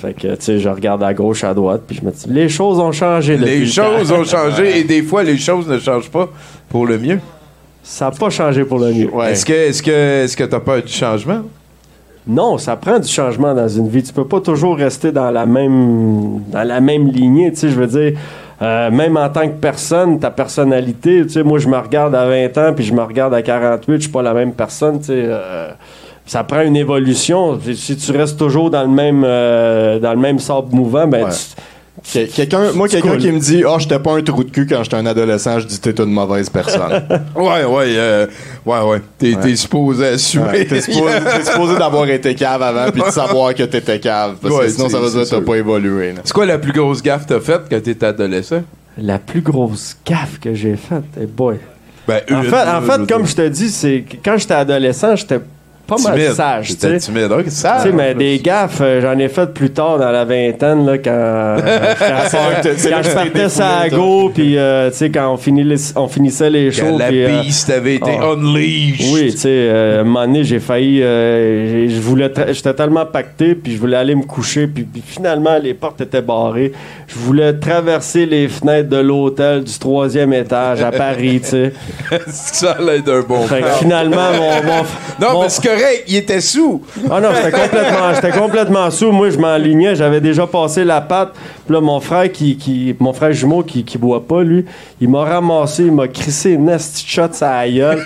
Fait que, tu sais, je regarde à gauche, à droite, puis je me dis, les choses ont changé Les le choses ont changé et des fois, les choses ne changent pas pour le mieux. Ça n'a pas changé pour le mieux. Est-ce que est-ce que est-ce que t'as peur du changement? Non, ça prend du changement dans une vie. Tu peux pas toujours rester dans la même dans la même lignée. Tu sais, je veux dire, euh, même en tant que personne, ta personnalité. Tu sais, moi, je me regarde à 20 ans, puis je me regarde à 48, je suis pas la même personne. Tu sais, euh, ça prend une évolution. Si- tu restes toujours dans le même euh, dans le même sable mouvant, ben Ouais. tu- Que- quelqu'un, moi, quelqu'un qui me dit Ah, j'étais pas un trou de cul quand j'étais un adolescent, je dis T'es une mauvaise personne. Ouais, ouais, euh, ouais, ouais. T'es t'es supposé assumer. Ouais, t'es supposé, t'es supposé d'avoir été cave avant puis de savoir que t'étais cave. Parce Ouais, que sinon, ça veut dire que t'as pas évolué. là. C'est quoi la plus grosse gaffe que t'as faite quand t'étais adolescent? la plus grosse gaffe que j'ai faite, eh boy. Ben, En une, fait, en fait comme je te dis, c'est que quand j'étais adolescent, j'étais pas mal Timide. sage. tu T'étais sais. timide. Ok, sage. Tu sais, mais des gaffes, euh, j'en ai fait plus tard dans la vingtaine, là, quand, euh, quand, là quand je partais ça à go, puis euh, tu sais, quand on, finit les- on finissait les Quand shows. la puis, euh, beast avait été oh. unleashed. oui, tu sais, à un moment donné, j'ai failli, je voulais, j'étais tellement pacté, puis je voulais aller me coucher, puis, finalement, les portes étaient barrées. Je voulais traverser les fenêtres de l'hôtel du troisième étage à Paris, tu sais. C'est que ça allait d'un bon Fait finalement, mon, mon, Non, mon- mais correct, il était sous. ah non, j'étais complètement, j'étais complètement sous. Moi, je m'enlignais, j'avais déjà passé la patte. Puis là, mon frère qui, qui mon frère jumeau qui, qui boit pas, lui, il m'a ramassé, il m'a crissé une nasty shot la gueule.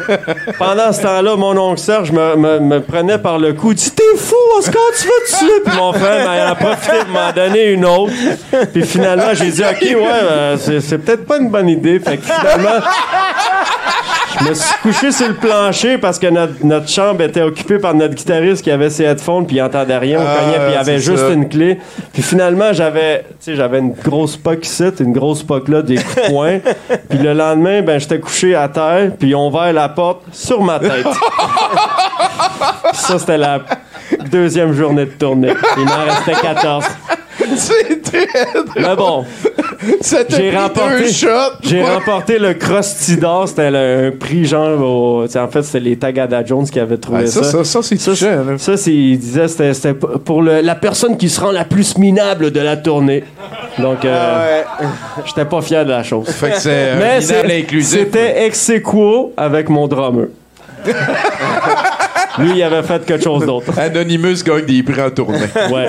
Pendant ce temps-là, mon oncle Serge me, me, me prenait par le cou, il dit T'es fou, Oscar, tu vas tuer. Puis mon frère m'en a profité de m'en donner une autre. Puis finalement, j'ai dit Ok, ouais, euh, c'est, c'est peut-être pas une bonne idée. Fait que finalement. Je me suis couché sur le plancher parce que notre, notre chambre était occupée par notre guitariste qui avait ses headphones puis il entendait rien. On Ah, cognait puis il avait juste ça. une clé. Puis finalement, j'avais, tu sais, j'avais une grosse poque ici, une grosse poque là, des coups de poing. puis le lendemain, ben, j'étais couché à terre puis ont ouvert la porte sur ma tête. Ça, c'était la deuxième journée de tournée. Il m'en restait 14. C'est très Mais bon, j'ai remporté, j'ai remporté le Krusty d'or. C'était le- un prix genre au, en fait c'était les Tagada Jones qui avaient trouvé ça. ça, ça, ça, c'est Ça, touchant. Ça, c'est, il disait c'était, pour le- la personne qui se rend la plus minable de la tournée. Donc, euh, j'étais pas fier de la chose. Fait que c'est un Mais c'est- c'était ex aequo avec mon drummer. Lui, il avait fait quelque chose d'autre. Anonymous gagne des prix en tournée. Ouais.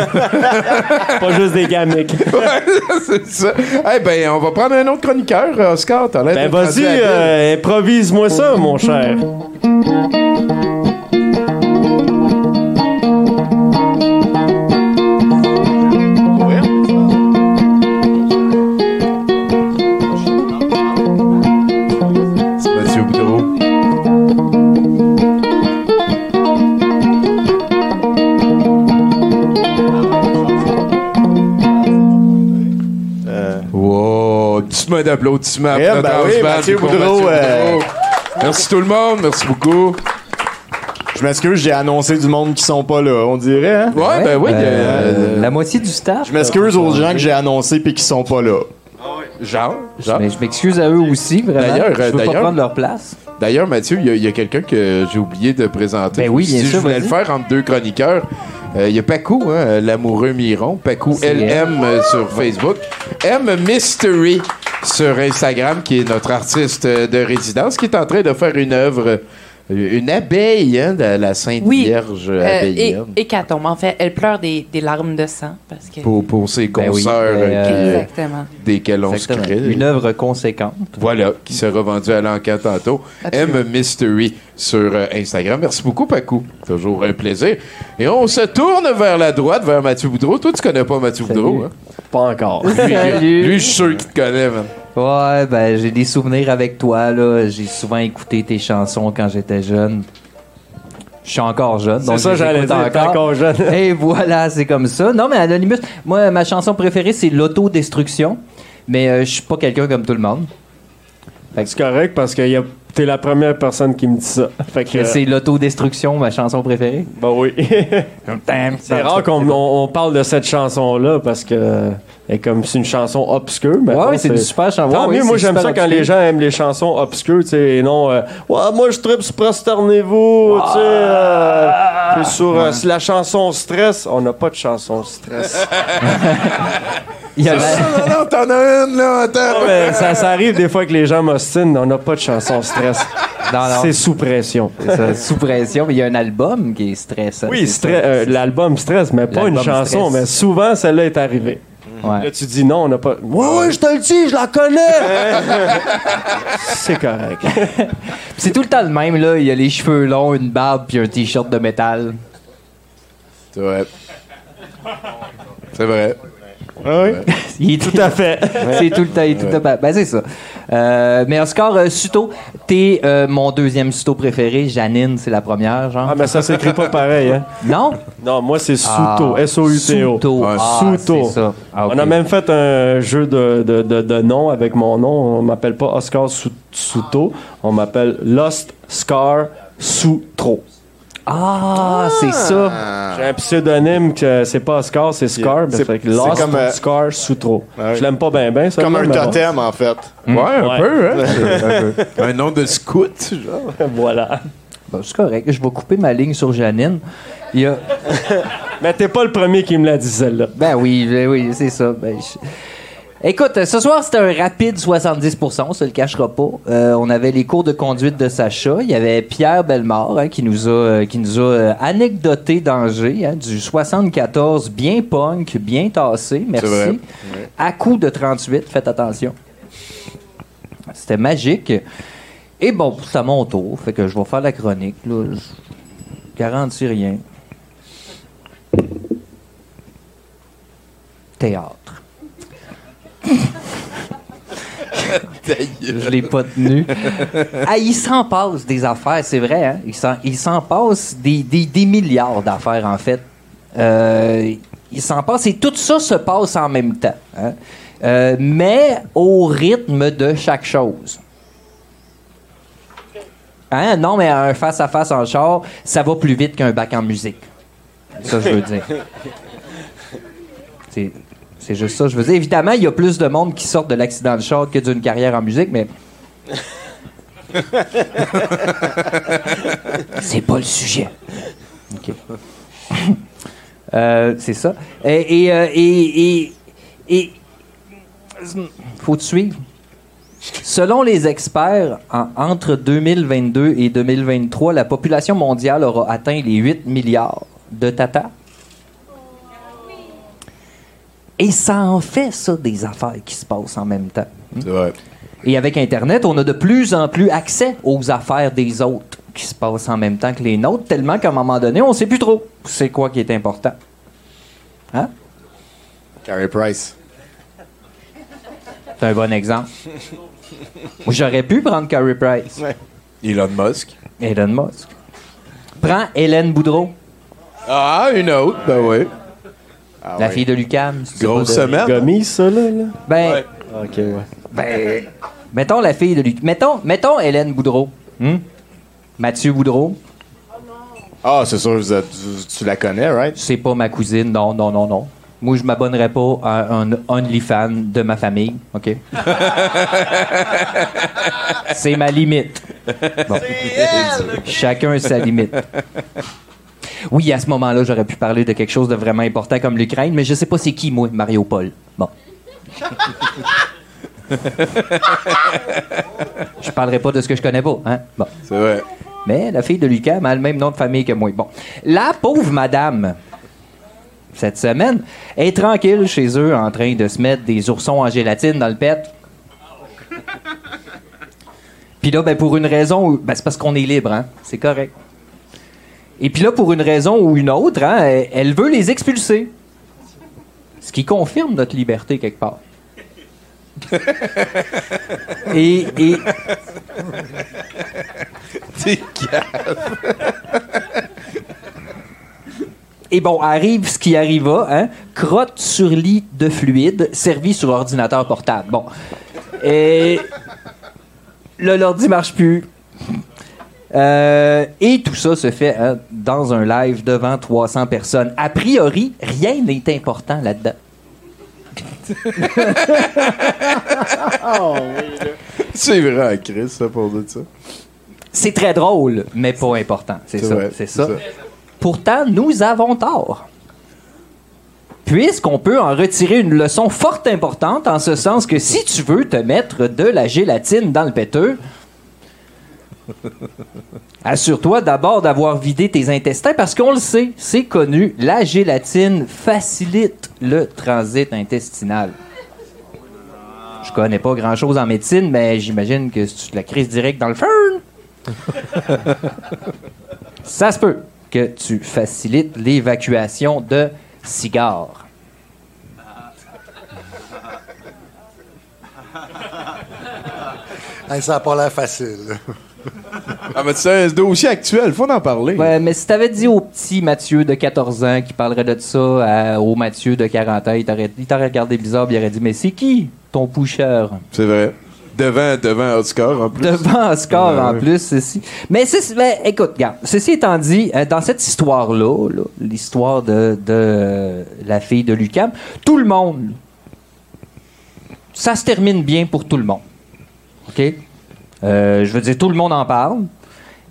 pas juste des gamiques. c'est ça. Eh ben, on va prendre un autre chroniqueur, Oscar. T'as l'air Ben vas-y, euh, improvise-moi ça, mon cher. Applaudissements d'applaudissements. Eh, pour notre ben oui, house band, Mathieu pour Boudreau, Mathieu euh, Boudreau. Merci tout le monde, merci beaucoup. Je m'excuse, j'ai annoncé du monde qui sont pas là, on dirait, hein? Ouais, ben oui. Euh, euh, la moitié du staff. Je m'excuse aux gens que j'ai annoncés puis qui sont pas là. Genre, genre. Mais je m'excuse à eux aussi, vraiment. D'ailleurs, je euh, veux pas prendre leur place. D'ailleurs, Mathieu, il y a- quelqu'un que j'ai oublié de présenter. Ben oui, bien si sûr, je voulais le faire entre deux chroniqueurs. Euh, Il y a Pacou, hein, l'amoureux Miron. Pacou LM sur Facebook. M Mystery sur Instagram, qui est notre artiste de résidence, qui est en train de faire une œuvre, une abeille, hein, de la Sainte Oui. Vierge Euh, et, abeillienne. hécatombe. En fait, elle pleure des, des larmes de sang. Parce que... Pour, pour ses Ben oui, consoeurs ben, euh, euh, desquels on se crée. Une œuvre conséquente. Voilà, qui sera vendu à l'enquête tantôt. Absolument. M Mystery sur euh, Instagram. Merci beaucoup, Pacou. Toujours un plaisir. Et on se tourne vers la droite, vers Mathieu Boudreau. Toi, tu connais pas Mathieu Boudreau, hein? Pas encore. Lui, Salut. lui, je suis sûr qu'il te connaît, man. Ouais, ben j'ai des souvenirs avec toi là. J'ai souvent écouté tes chansons quand j'étais jeune. Je suis encore jeune. C'est donc ça, j'allais dire, encore jeune. Et voilà, c'est comme ça. Non, mais Anonymous, moi, ma chanson préférée, c'est l'autodestruction. Mais euh, je suis pas quelqu'un comme tout le monde. C'est correct parce que y a- t'es la première personne qui me dit ça. Fait que, Que C'est l'autodestruction, ma chanson préférée? Ben oui. c'est rare qu'on on, on parle de cette chanson-là parce que est comme c'est une chanson obscure. Mais Ouais, bon, ouais, c'est une super chanson. Tant Ouais, mieux, ouais, moi j'aime ça quand les gens aiment les chansons obscures, tu sais, et non euh, Ouais, moi je tripe sur prosternez-vous, tu sais. euh, sur euh, la chanson stress, on n'a pas de chanson stress. Il y a la- Non, non, t'en as une, là, attends. Ouais, mais ça, ça arrive des fois que les gens m'ostinent, on n'a pas de chanson stress. Non, non. C'est sous pression. Ça, sous pression. Mais il y a un album qui est stressant. Oui, stre- euh, l'album stress, mais pas une chanson. Stress. Mais souvent, celle-là est arrivée. Ouais. Là, tu dis non, on n'a pas. Ouais, ouais, je te le dis, je la connais! C'est correct. C'est tout le temps le même, là. Il y a les cheveux longs, une barbe, puis un t-shirt de métal. C'est vrai. C'est vrai. oui? Il est Tout à fait. c'est tout le temps, il est tout le temps. Ben, c'est ça. Euh, mais Oscar euh, Suto, t'es euh, mon deuxième Suto préféré. Janine, c'est la première, genre. Ah, mais ça s'écrit pas pareil, hein? Non? Non, moi, c'est Ah, Suto. S-O-U-T-O. Suto. Ah, Suto. ça. Ah, ok. On a même fait un jeu de, de, de, de nom avec mon nom. On m'appelle pas Oscar Su- Suto. On m'appelle Lost Scar Sutro. Ah, c'est ça. J'ai un pseudonyme que c'est pas Oscar, c'est Scar. C'est- mais fait que c'est Lost comme, euh, Scar Sutro. Ouais. Je l'aime pas bien, bien, ça. Comme un mais bon. totem, en fait. Ouais, un Ouais. peu, hein? un, peu. un nom de scout, genre. voilà. Bon, c'est correct. Je vais couper ma ligne sur Janine. Il y a... Mais t'es pas le premier qui me l'a dit, celle-là. Ben oui, ben oui, c'est ça. Ben, je- Écoute, ce soir, c'était un rapide 70% on se le cachera pas. Euh, on avait les cours de conduite de Sacha. Il y avait Pierre Bellemare hein, qui nous a, euh, qui nous a euh, anecdoté d'Angers, hein, du 74, bien punk, bien tassé, merci. À coup de 38, faites attention. C'était magique. Et bon, c'est à mon tour, fait que je vais faire la chronique. Là. Je garantis rien. Théâtre. Je l'ai pas tenu. Ah, il s'en passe des affaires, c'est vrai. Hein? Il s'en- passe des, des- des milliards d'affaires, en fait. Euh, il s'en passe et tout ça se passe en même temps. hein. Euh, mais au rythme de chaque chose. Hein? Non, mais un face-à-face en char, ça va plus vite qu'un bac en musique. Ça, je veux dire. C'est, juste ça, je veux dire. Évidemment, il y a plus de monde qui sort de l'accident de char que d'une carrière en musique, mais. c'est pas le sujet. OK. Euh, c'est ça. Et. et, euh, et, et, et- faut te suivre. Selon les experts, en- entre 2022 et 2023, la population mondiale aura atteint les 8 milliards de tatas. Et ça en fait, ça, des affaires qui se passent en même temps. C'est vrai. Et avec Internet, on a de plus en plus accès aux affaires des autres qui se passent en même temps que les nôtres, tellement qu'à un moment donné, on sait plus trop c'est quoi qui est important. Hein? Carey Price. C'est un bon exemple. J'aurais pu prendre Carey Price. Elon Musk. Elon Musk. Prends Hélène Boudreau, Ah, une autre, ben oui. La fille de Lucam. Grosse semaine. Gommis, ça, là? là? Ben, Ok, ouais. Ben, mettons la fille de Luc. Mettons, mettons Hélène Boudreau. Hmm? Mathieu Boudreau. Ah, c'est sûr, vous êtes- tu, tu la connais, right? C'est pas ma cousine, non, non, non, non. Moi, je m'abonnerai pas à un OnlyFans de ma famille, OK? C'est ma limite. Bon. Chacun sa limite. Oui, à ce moment-là, j'aurais pu parler de quelque chose de vraiment important comme l'Ukraine, mais je sais pas c'est qui, moi, Mario Paul. Bon. je parlerai pas de ce que je connais pas, hein? Bon. C'est vrai. Mais la fille de Lucam a le même nom de famille que moi. Bon. La pauvre madame, cette semaine, est tranquille chez eux en train de se mettre des oursons en gélatine dans le pet. Puis là, ben, pour une raison, ben, c'est parce qu'on est libre, hein? C'est correct. Et puis là, pour une raison ou une autre, hein, elle, elle veut les expulser. Ce qui confirme notre liberté quelque part. et, et, T'es. Et bon, arrive ce qui arriva, hein? Crotte sur lit de fluide, servi sur ordinateur portable. Bon. Et. Là, l'ordi marche plus. Euh, et tout ça se fait hein, dans un live devant 300 personnes. A priori, rien n'est important là-dedans. C'est vrai, Chris, ça, pour dire ça. C'est très drôle, mais pas important. C'est C'est ça. vrai, C'est c'est ça. ça. Pourtant, nous avons tort. Puisqu'on peut en retirer une leçon fort importante en ce sens que si tu veux te mettre de la gélatine dans le péteux, assure-toi d'abord d'avoir vidé tes intestins parce qu'on le sait, c'est connu, la gélatine facilite le transit intestinal. Je connais pas grand-chose en médecine, mais j'imagine que si tu te la crises direct dans le feu, ça se peut que tu facilites l'évacuation de cigares. Hey, ça n'a pas l'air facile. Ah, mais c'est un dossier actuel, faut en parler. Ouais, mais si t'avais dit au petit Mathieu de 14 ans qui parlerait de ça à- au Mathieu de 40 ans, il t'aurait, il t'aurait regardé bizarre, puis il aurait dit Mais c'est qui ton pusher? C'est vrai. Devant, devant Oscar, en plus. Devant Oscar Ouais, en ouais. plus, ceci. Mais, c'est- mais écoute, regarde, ceci étant dit, euh, dans cette histoire-là, là, l'histoire de, de euh, la fille de Lucam, tout le monde, ça se termine bien pour tout le monde. OK? Euh, je veux dire, tout le monde en parle.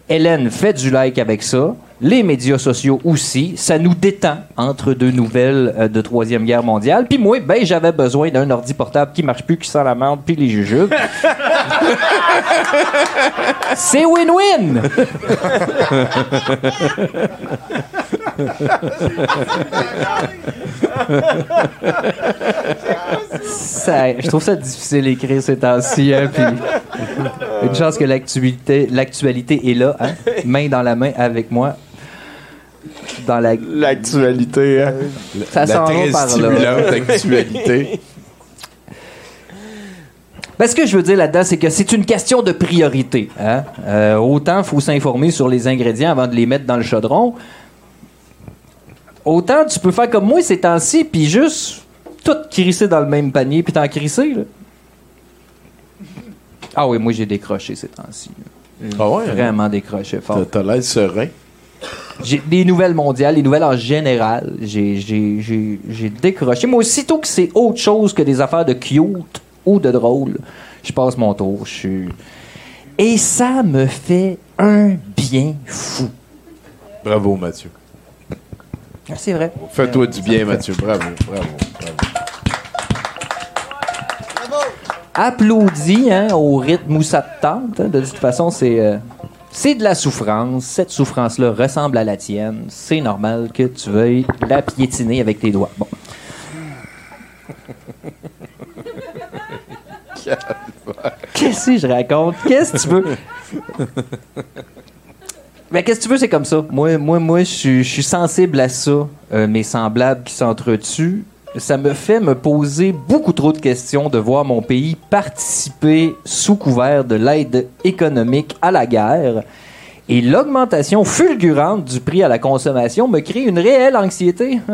Hélène fait du like avec ça. Les médias sociaux aussi. Ça nous détend entre deux nouvelles euh, de Troisième Guerre mondiale. Puis moi, ben, j'avais besoin d'un ordi portable qui marche plus, qui sent la merde, puis les jujubes. C'est win-win! Ça- je trouve ça difficile à écrire ces temps-ci. hein, puis une chance que l'actualité, l'actualité est là, hein, main dans la main avec moi. Dans la... L'actualité, hein? Ça La s'en va par là. actualité. Ben, ce que je veux dire là-dedans, c'est que c'est une question de priorité. Hein? Euh, autant faut s'informer sur les ingrédients avant de les mettre dans le chaudron. Autant tu peux faire comme moi ces temps-ci, puis juste tout crisser dans le même panier, puis t'en crisser. Là. Ah oui, moi j'ai décroché ces temps-ci. Ah ouais, hein? Vraiment décroché fort. T'as- l'air serein. J'ai des nouvelles mondiales, les nouvelles en général. J'ai, décroché. Moi, aussitôt que c'est autre chose que des affaires de cute ou de drôle, je passe mon tour. Je suis... Et ça me fait un bien fou. Bravo, Mathieu. Ah, C'est vrai. Fais-toi du bien, Mathieu. Bravo, bravo, bravo. Applaudis hein, au rythme où ça te tente. hein. De toute façon, c'est, euh, c'est de la souffrance. Cette souffrance-là ressemble à la tienne. C'est normal que tu veuilles la piétiner avec tes doigts. Bon. Qu'est-ce que je raconte? Qu'est-ce que tu veux? Mais qu'est-ce que tu veux, c'est comme ça? Moi, moi, moi, je suis- sensible à ça. Euh, mes semblables qui s'entretuent, ça me fait me poser beaucoup trop de questions de voir mon pays participer sous couvert de l'aide économique à la guerre. Et l'augmentation fulgurante du prix à la consommation me crée une réelle anxiété.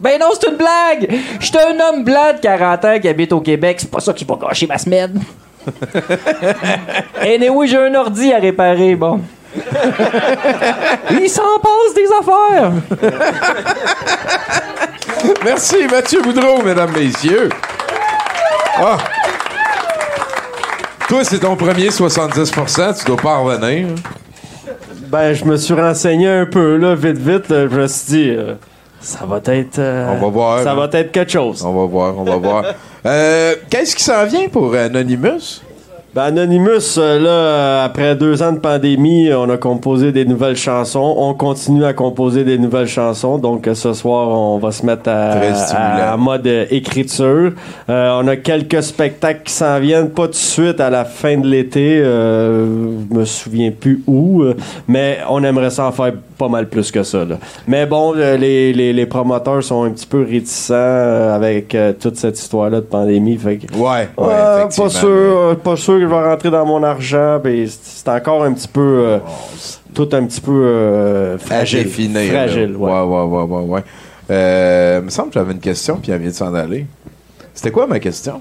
Ben non, c'est une blague! J'étais un homme blanc de 40 ans qui habite au Québec, c'est pas ça qui va gâcher ma semaine. Et oui, j'ai un ordi à réparer, bon. Il s'en passe des affaires! Merci, Mathieu Boudreau, mesdames, messieurs. Ah. Toi, c'est ton premier 70% tu dois pas en revenir. Ben, je me suis renseigné un peu, là, vite, vite. je me suis dit, euh, ça va être. euh, On va voir. Ça va être quelque chose. On va voir, on va voir. Euh, Qu'est-ce qui s'en vient pour Anonymous? Ben, Anonymous, là, après deux ans de pandémie, on a composé des nouvelles chansons. On continue à composer des nouvelles chansons. Donc, ce soir, on va se mettre à, à- à mode écriture. Euh, on a quelques spectacles qui s'en viennent, pas tout de suite à la fin de l'été. Euh, je me souviens plus où. mais on aimerait ça en faire pas mal plus que ça. là. Mais bon, euh, les, les, les promoteurs sont un petit peu réticents euh, avec euh, toute cette histoire-là de pandémie. Fait que, Ouais, ouais, pas sûr, pas sûr je vais rentrer dans mon argent. ben, c'est encore un petit peu, euh, tout un petit peu euh, fragile. fragile, ouais. ouais, ouais, ouais, ouais, ouais. Euh, il me semble que j'avais une question, puis elle vient de s'en aller. C'était quoi ma question?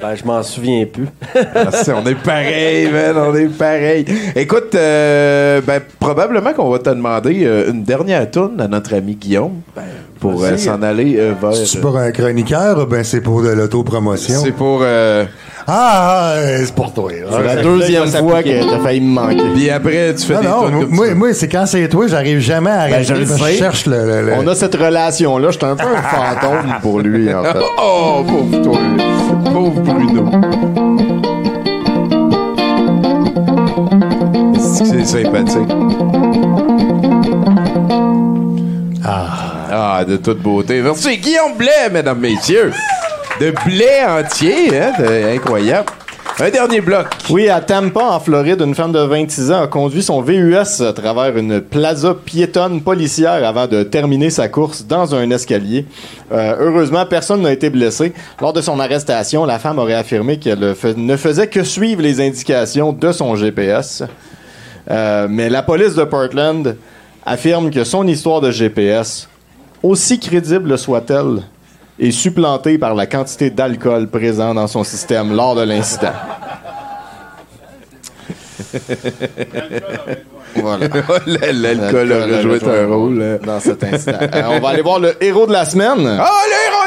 Ben, je m'en souviens plus. Ah, c'est- on est pareil, man, on est pareil. Écoute, euh, ben, probablement qu'on va te demander euh, une dernière tourne à notre ami Guillaume pour euh, vas-y. s'en aller euh, vers. C'est pour un chroniqueur, ben c'est pour de l'autopromotion. C'est pour. Euh, Ah, ah, c'est pour toi. C'est la deuxième fois que t'as failli me manquer. Puis après, tu fais Non, des non, tunes moi, moi, c'est quand c'est toi, j'arrive jamais à Ben, je arrêter. sais. cherche le. le- le- On a cette relation-là. J'étais un peu un fantôme pour lui, en fait. Oh, pauvre toi. Pauvre Bruno. C'est sympathique. Ah, de toute beauté. Merci Guillaume Blais, mesdames, messieurs. De blé entier, hein? incroyable. Un dernier bloc. Oui, à Tampa, en Floride, une femme de 26 ans a conduit son VUS à travers une plaza piétonne policière avant de terminer sa course dans un escalier. Euh, heureusement, personne n'a été blessé. Lors de son arrestation, la femme aurait affirmé qu'elle ne faisait que suivre les indications de son GPS. Euh, mais la police de Portland affirme que son histoire de GPS, aussi crédible soit-elle, est supplantée par la quantité d'alcool présent dans son système lors de l'incident. Voilà. L'alcool aurait joué un rôle. hein. dans cet incident. Euh, on va aller voir le héros de la semaine. Oh, le héros de la semaine!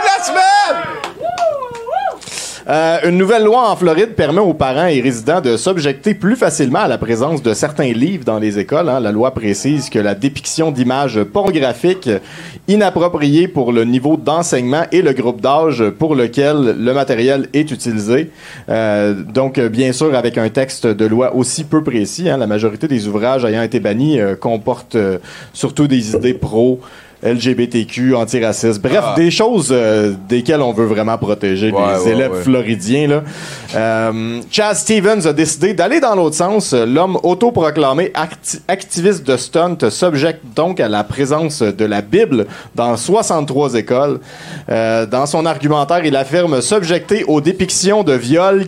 Euh, une nouvelle loi en Floride permet aux parents et résidents de s'objecter plus facilement à la présence de certains livres dans les écoles. hein. La loi précise que la dépiction d'images pornographiques inappropriées pour le niveau d'enseignement et le groupe d'âge pour lequel le matériel est utilisé. Euh, donc, bien sûr, avec un texte de loi aussi peu précis, hein, la majorité des ouvrages ayant été bannis euh, comportent surtout des idées pro. LGBTQ, antiracistes, bref, Ah. des choses euh, desquelles on veut vraiment protéger Ouais, les ouais, élèves ouais. floridiens. Là. Euh, Chaz Stevens a décidé d'aller dans l'autre sens. L'homme autoproclamé acti- activiste de stunt s'objecte donc à la présence de la Bible dans 63 écoles. Euh, dans son argumentaire, il affirme s'objecter aux dépictions de viol,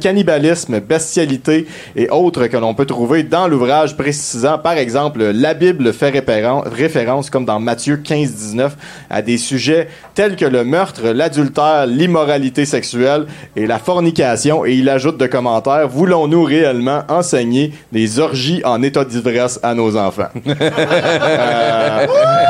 cannibalisme, bestialité et autres que l'on peut trouver dans l'ouvrage précisant, par exemple, la Bible fait référence, comme dans Matthieu 15-19, à des sujets tels que le meurtre, l'adultère, l'immoralité sexuelle et la fornication. Et il ajoute de commentaires, voulons-nous réellement enseigner des orgies en état d'ivresse à nos enfants? Euh,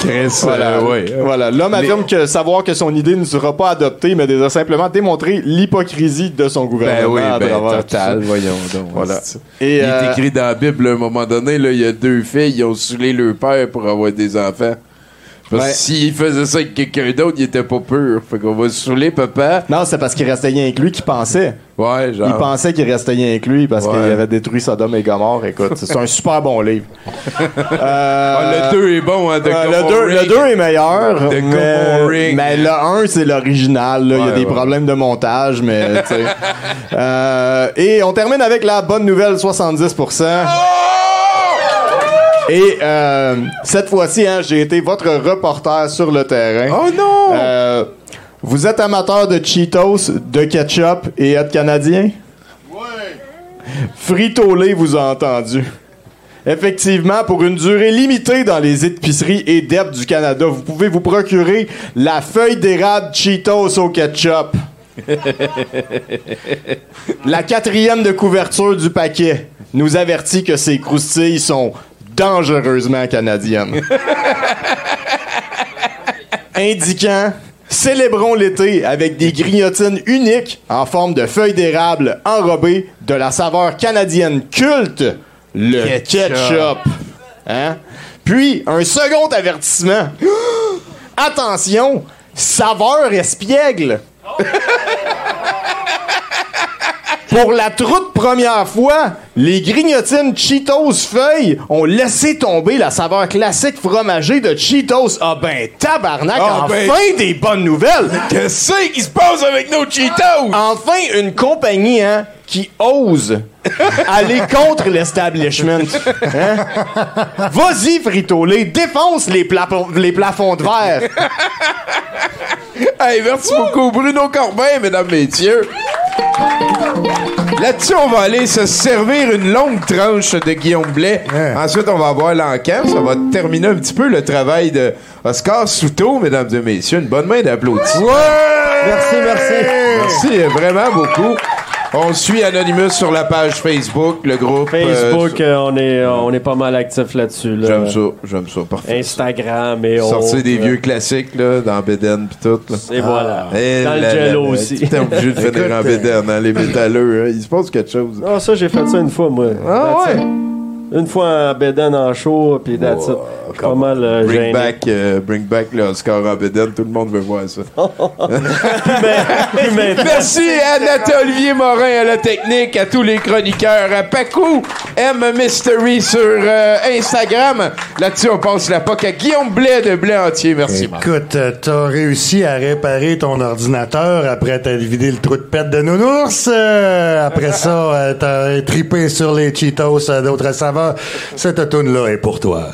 Chris, voilà, euh, ouais. voilà. L'homme affirme que savoir que son idée ne sera pas adoptée, mais déjà simplement démontrer l'hypocrisie de son Ben gouvernement oui, à ben travers tout total, voyons donc. Voilà. Et, il euh, est écrit dans la Bible, à un moment donné, là, il y a deux filles, ils ont saoulé leur père pour avoir des enfants. Parce Ouais. que s'il faisait ça avec quelqu'un d'autre, il était pas pur. Fait qu'on va saouler papa. Non, c'est parce qu'il restait rien que lui qui pensait. Ouais, genre. Il pensait qu'il restait rien que lui parce Ouais. qu'il avait détruit Sodome et Gomorre. Écoute, c'est un super bon livre. Euh, Ah, le 2 est bon, hein, de euh, le Gomorrah. 2 le deux est meilleur. De mais, mais le 1, c'est l'original. Il y a des problèmes de montage, mais tu sais. Euh, et on termine avec la bonne nouvelle 70%. Et euh, cette fois-ci, hein, j'ai été votre reporter sur le terrain. Oh non! Euh, vous êtes amateur de Cheetos, de ketchup et de canadien? Oui. Frito-Lay vous a entendu. Effectivement, pour une durée limitée dans les épiceries et DEP du Canada, vous pouvez vous procurer la feuille d'érable Cheetos au ketchup. La quatrième de couverture du paquet nous avertit que ces croustilles sont dangereusement canadiennes. Indiquant Célébrons l'été avec des grignotines uniques en forme de feuilles d'érable enrobées de la saveur canadienne culte, le ketchup. Ketchup. Hein? Puis, un second avertissement. Attention, saveur espiègle. Pour la toute première fois, les grignotines Cheetos feuilles ont laissé tomber la saveur classique fromagée de Cheetos. Ah ben, tabarnak, Ah enfin ben. des bonnes nouvelles! Qu'est-ce qui se passe avec nos Cheetos? Enfin, une compagnie, hein, qui ose aller contre l'establishment. Hein? Vas-y, défonce les, plafons- les plafonds de verre. Hey, merci beaucoup, Bruno Corbin, mesdames, messieurs. Là-dessus, on va aller se servir une longue tranche de Guillaume Blais. Ensuite, on va avoir l'encan. Ça va terminer un petit peu le travail de Oscar Souto, mesdames et messieurs. Une bonne main d'applaudissements. Merci, merci. Merci vraiment beaucoup. On suit Anonymous sur la page Facebook, le groupe. euh, Facebook, euh, on, est, on est pas mal actif là-dessus. Là. J'aime ça, j'aime ça, parfait. Instagram et Sortir autres, des vieux classiques là, dans Beden pis tout. Là. Et voilà. Eh Dans le jello aussi. T'es obligé de finir en Beden, hein, les métalleux. hein. Il se passe quelque chose. Ah, ça, j'ai fait ça une fois, moi. Ah ouais? Une fois en Beden en show, puis that's it. Je suis pas mal euh, Bring gêné. back, euh, bring back le Oscar en Beden, tout le monde veut voir ça. Merci à Nathalie Morin à la technique, à tous les chroniqueurs, à Pacou, M Mystery sur euh, Instagram. Là-dessus, on passe la POC à Guillaume Blais de Blais Entier. Merci. Marc. Écoute, euh, t'as réussi à réparer ton ordinateur après t'as vidé le trou de pète de nounours. Euh, après ça, euh, t'as tripé sur les Cheetos euh, d'autres saveurs. Cette toune-là est pour toi.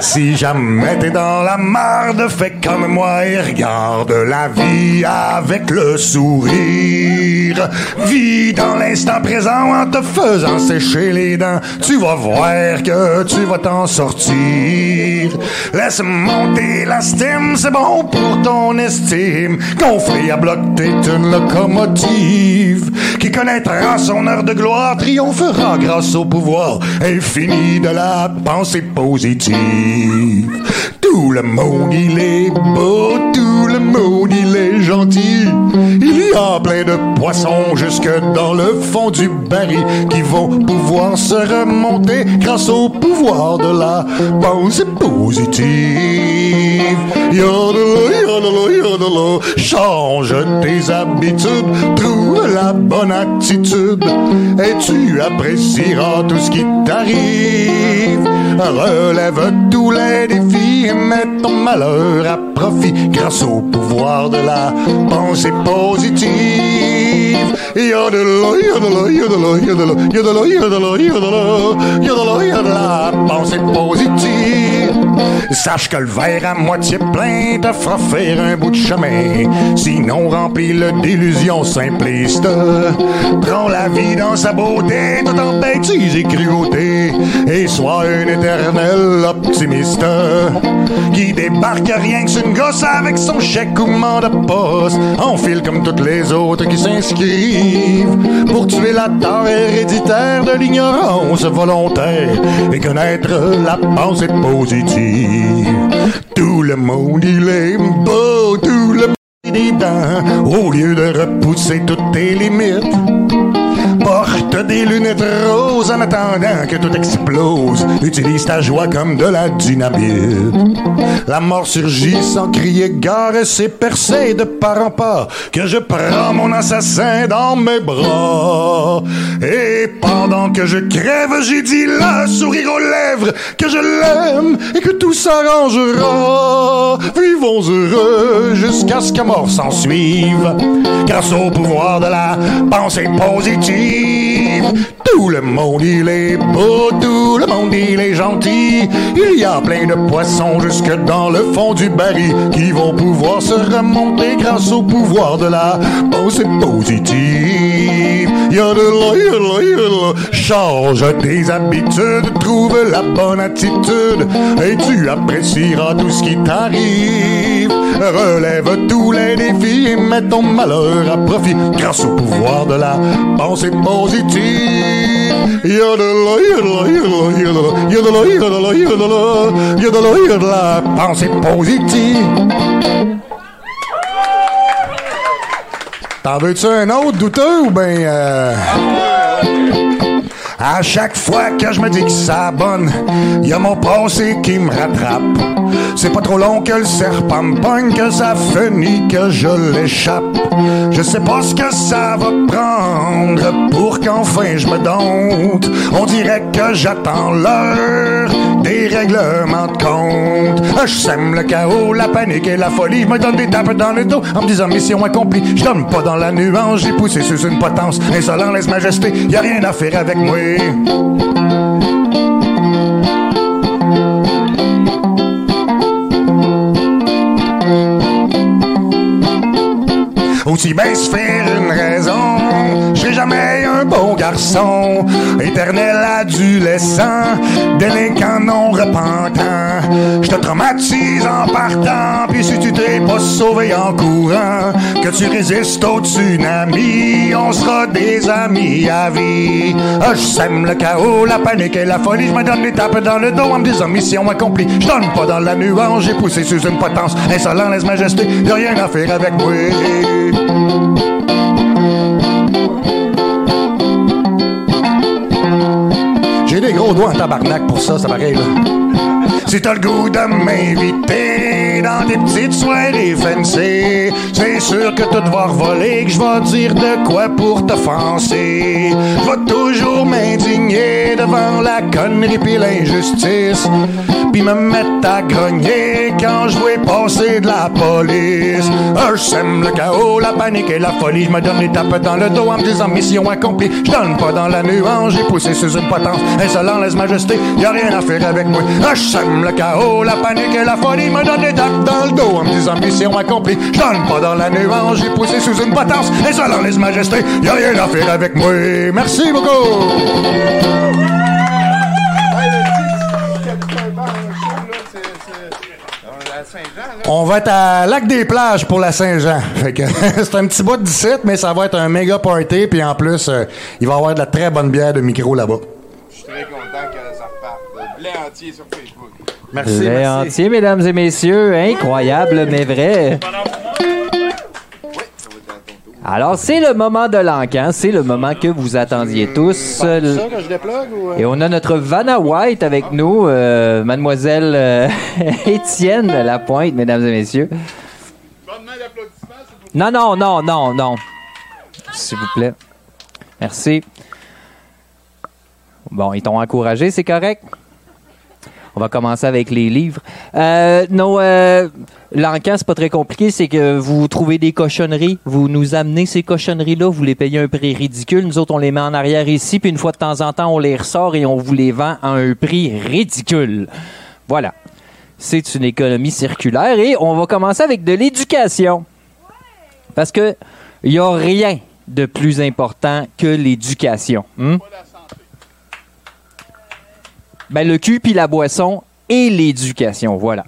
Si jamais t'es dans la marde, fais comme moi et regarde la vie avec le sourire. Vis dans l'instant présent en te faisant sécher les dents. Tu vas voir que tu vas t'en sortir. Laisse monter la stime, c'est bon pour ton estime. Gonflé à bloc, t'es une locomotive qui connaîtra son heure de gloire, triomphera grâce au pouvoir infini de la pensée positive. Tout le monde, il est beau, tout le monde, il est gentil. Il y a plein de poissons jusque dans le fond du baril qui vont pouvoir se remonter grâce au pouvoir de la pensée positive. Yodelo, yodelo, yodelo. Change tes habitudes, trouve la bonne attitude et tu apprécieras tout ce qui t'arrive. Relève tous les défis et mets ton malheur à profit grâce au pouvoir de la pensée positive. La pensée positive. Sache que le verre à moitié plein te fera faire un bout de chemin. Sinon, remplis-le d'illusions simplistes. Prends la vie dans sa beauté, tout en bêtises et cruauté. Et sois un éternel optimiste. Qui débarque rien que sur une gosse avec son chèque ou mandat de poste. Enfile comme toutes les autres qui s'inscrivent. Pour tuer la tare héréditaire de l'ignorance volontaire. Et connaître la pensée positive. Tout le monde, il est beau, tout le monde, il est dents, au lieu de repousser toutes tes limites. Porte des lunettes roses en attendant que tout explose. Utilise ta joie comme de la dynamite. La mort surgit sans crier gare et c'est percé de part en part que je prends mon assassin dans mes bras. Et pendant que je crève, j'ai dit le sourire aux lèvres que je l'aime et que tout s'arrangera. Vivons heureux jusqu'à ce que mort s'en suive. Grâce au pouvoir de la pensée positive. Tout le monde, il est beau, tout le monde, il est gentil. Il y a plein de poissons jusque dans le fond du baril qui vont pouvoir se remonter grâce au pouvoir de la pensée positive. Yodela, yodela, yodela. Change tes habitudes, trouve la bonne attitude et tu apprécieras tout ce qui t'arrive. Relève tous les défis et mets ton malheur à profit grâce au pouvoir de la pensée positive. Yodela, yodela, yodela, yodela, yodela, yodela, yodela, yodela, pensée positive. T'en veux-tu un autre douteux ou ben... Euh... À chaque fois que je me dis que ça bonne, y a mon passé qui me rattrape. C'est pas trop long que le serpent me pogne, que ça finit que je l'échappe. Je sais pas ce que ça va prendre pour qu'enfin je me dompte. On dirait que j'attends l'heure des règlements de compte. Ah, Je sème le chaos, la panique et la folie. Me donne des tapes dans le dos en me disant mission accomplie. Je donne pas dans la nuance, j'ai poussé sous une potence. Insolent, laisse majesté, y a rien à faire avec moi. Aussi bien se faire une raison, je jamais bon garçon, éternel adolescent, délinquant non repentant. Je te traumatise en partant, puis si tu t'es pas sauvé en courant, que tu résistes au tsunami, on sera des amis à vie. Ah, je sème le chaos, la panique et la folie, je me donne des tapes dans le dos en me disant mission accomplie. Je donne pas dans la nuance, j'ai poussé sous une potence, insolent, laisse majesté, y'a rien à faire avec moi. J'ai des gros doigts en tabarnak pour ça, ça pareil, là. Si t'as le goût de m'inviter dans des petites soirées fancy, c'est sûr que tout va revoler, que je vais dire de quoi pour t'offenser. Je vais toujours m'indigner devant la connerie pis l'injustice, puis me mettre à grogner quand je vais passer de la police. Je sème le chaos, la panique et la folie, je me donne des tapes dans le dos en me disant mission accomplie. Je donne pas dans la nuance, j'ai poussé sous une potence, insolent, laisse majesté, y a rien à faire avec moi. Le chaos, la panique et la folie, me donne des tapes dans le dos en me disant mission accomplie. Je donne pas dans la nuance, j'ai poussé sous une potence, insolent, laisse majesté, y a rien à faire avec moi. Merci beaucoup. On va être à Lac des Plages pour la Saint-Jean. C'est un petit bout de 17, mais ça va être un méga party. Puis en plus, euh, il va y avoir de la très bonne bière de micro là-bas. Je suis très content que ça reparte. Le blé entier sur Facebook. Merci, entier, mesdames et messieurs. Incroyable, mais vrai. Alors, c'est le moment de l'encan. C'est le moment que vous attendiez tous. ça quand je déplogue ou... euh? Et on a notre Vanna White avec nous, euh, mademoiselle euh, Étienne Lapointe, mesdames et messieurs. Non, non, non, non, non. S'il vous plaît. Merci. Bon, ils t'ont encouragé, c'est correct? On va commencer avec les livres. Euh, non, euh, l'encan, c'est pas très compliqué. C'est que vous trouvez des cochonneries, vous nous amenez ces cochonneries-là, vous les payez un prix ridicule. Nous autres, on les met en arrière ici, puis une fois de temps en temps, on les ressort et on vous les vend à un prix ridicule. Voilà. C'est une économie circulaire et on va commencer avec de l'éducation. Parce que il y a rien de plus important que l'éducation. hmm? Ben, le cul puis la boisson et l'éducation, voilà.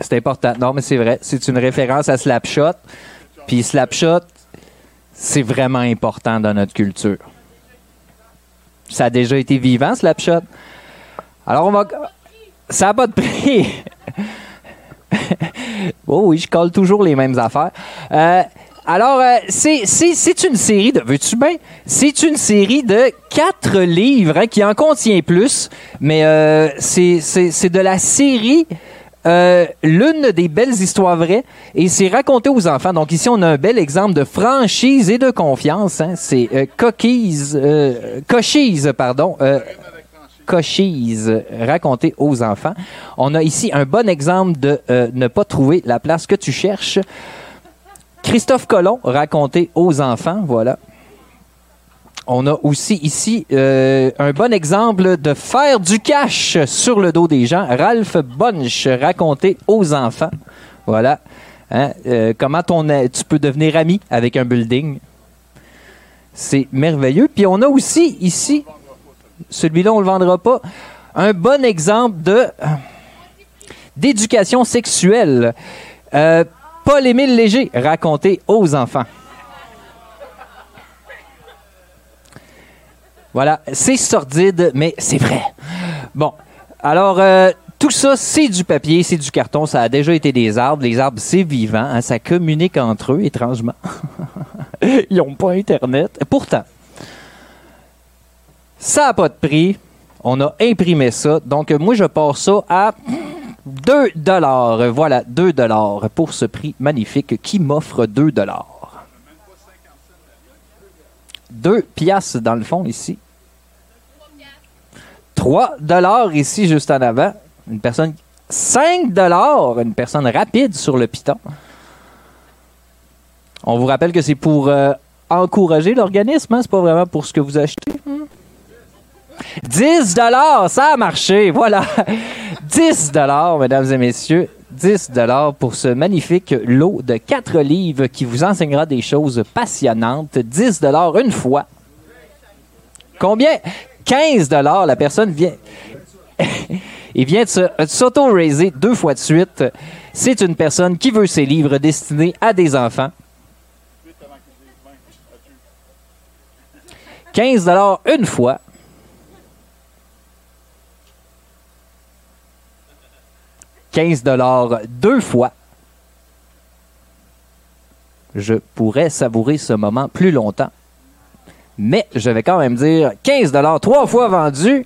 C'est important. Non, mais c'est vrai. C'est une référence à Slapshot. Puis Slapshot, c'est vraiment important dans notre culture. Ça a déjà été vivant, Slapshot. Alors, on va. Ça n'a pas de prix. oh oui, je colle toujours les mêmes affaires. Euh, alors, euh, c'est- une série de. Veux-tu bien? C'est une série de quatre livres hein, qui en contient plus, mais euh, c'est de la série. euh, L'une des belles histoires vraies et c'est raconté aux enfants. Donc ici on a un bel exemple de franchise et de confiance. hein. C'est euh, Coquise, Cochise, pardon. Cochise raconté aux enfants. On a ici un bon exemple de ne pas trouver la place que tu cherches. Christophe Colomb raconté aux enfants, voilà. On a aussi ici euh, un bon exemple de faire du cash sur le dos des gens. Ralph Bunch raconté aux enfants, voilà. Hein, euh, comment ton, tu peux devenir ami avec un building. C'est merveilleux. Puis on a aussi ici, celui-là, on le vendra pas, un bon exemple d'éducation sexuelle. Euh, Paul-Émile Léger, raconté aux enfants. Voilà, c'est sordide, mais c'est vrai. Bon, alors, euh, tout ça, c'est du papier, c'est du carton, ça a déjà été des arbres. Les arbres, c'est vivant, hein, ça communique entre eux, étrangement. Ils n'ont pas Internet. Pourtant, ça n'a pas de prix. On a imprimé ça. Donc, moi, je pars ça à 2 dollars. Voilà, 2 dollars pour ce prix magnifique qui m'offre 2 dollars. 2 piastres dans le fond ici. 3 dollars ici juste en avant. Une personne 5 dollars, une personne rapide sur le piton. On vous rappelle que c'est pour euh, encourager l'organisme, hein? c'est pas vraiment pour ce que vous achetez. Hein? 10 dollars, ça a marché, voilà. 10 dollars, mesdames et messieurs. 10 dollars pour ce magnifique lot de 4 livres qui vous enseignera des choses passionnantes. 10 dollars une fois. Combien? 15 dollars. La personne vient... Il vient se- de s'auto-raiser deux fois de suite. C'est une personne qui veut ses livres destinés à des enfants. 15 dollars une fois. « 15 dollars deux fois. Je pourrais savourer ce moment plus longtemps. Mais je vais quand même dire 15 dollars trois fois vendu.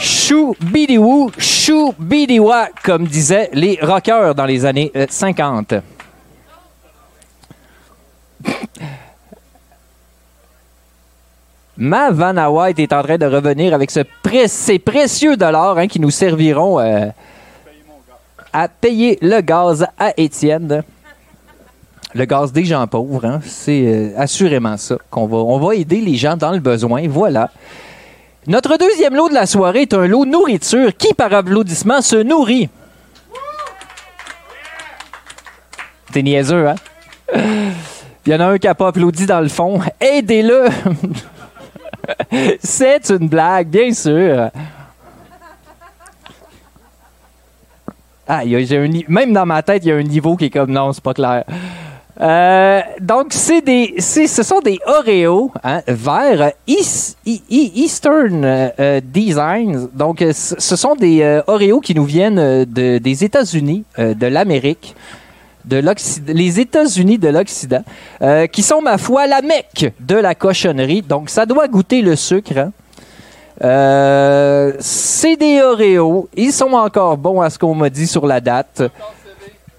Chou bidiwou, chou bidiwa, comme disaient les rockers dans les années euh, 50. Ma Vanna White est en train de revenir avec ces précieux dollars hein, qui nous serviront euh, à payer le gaz à Étienne. Le gaz des gens pauvres, hein, c'est euh, assurément ça qu'on va. On va aider les gens dans le besoin. Voilà. Notre deuxième lot de la soirée est un lot nourriture qui, par applaudissement, se nourrit. T'es niaiseux, hein? Il y en a un qui n'a pas applaudi dans le fond. Aidez-le! C'est une blague, bien sûr. Ah, y un même dans ma tête, il y a un niveau qui est comme non, c'est pas clair. Euh, donc, c'est des, ce sont des Oreos hein, E- E- Eastern euh, euh, Designs. Donc, ce sont des Oreos qui nous viennent de- des États-Unis, de l'Amérique, les États-Unis de l'Occident, euh, qui sont, ma foi, la mecque de la cochonnerie. Donc, ça doit goûter le sucre. hein. Euh, c'est des Oreos. Ils sont encore bons à ce qu'on m'a dit sur la date.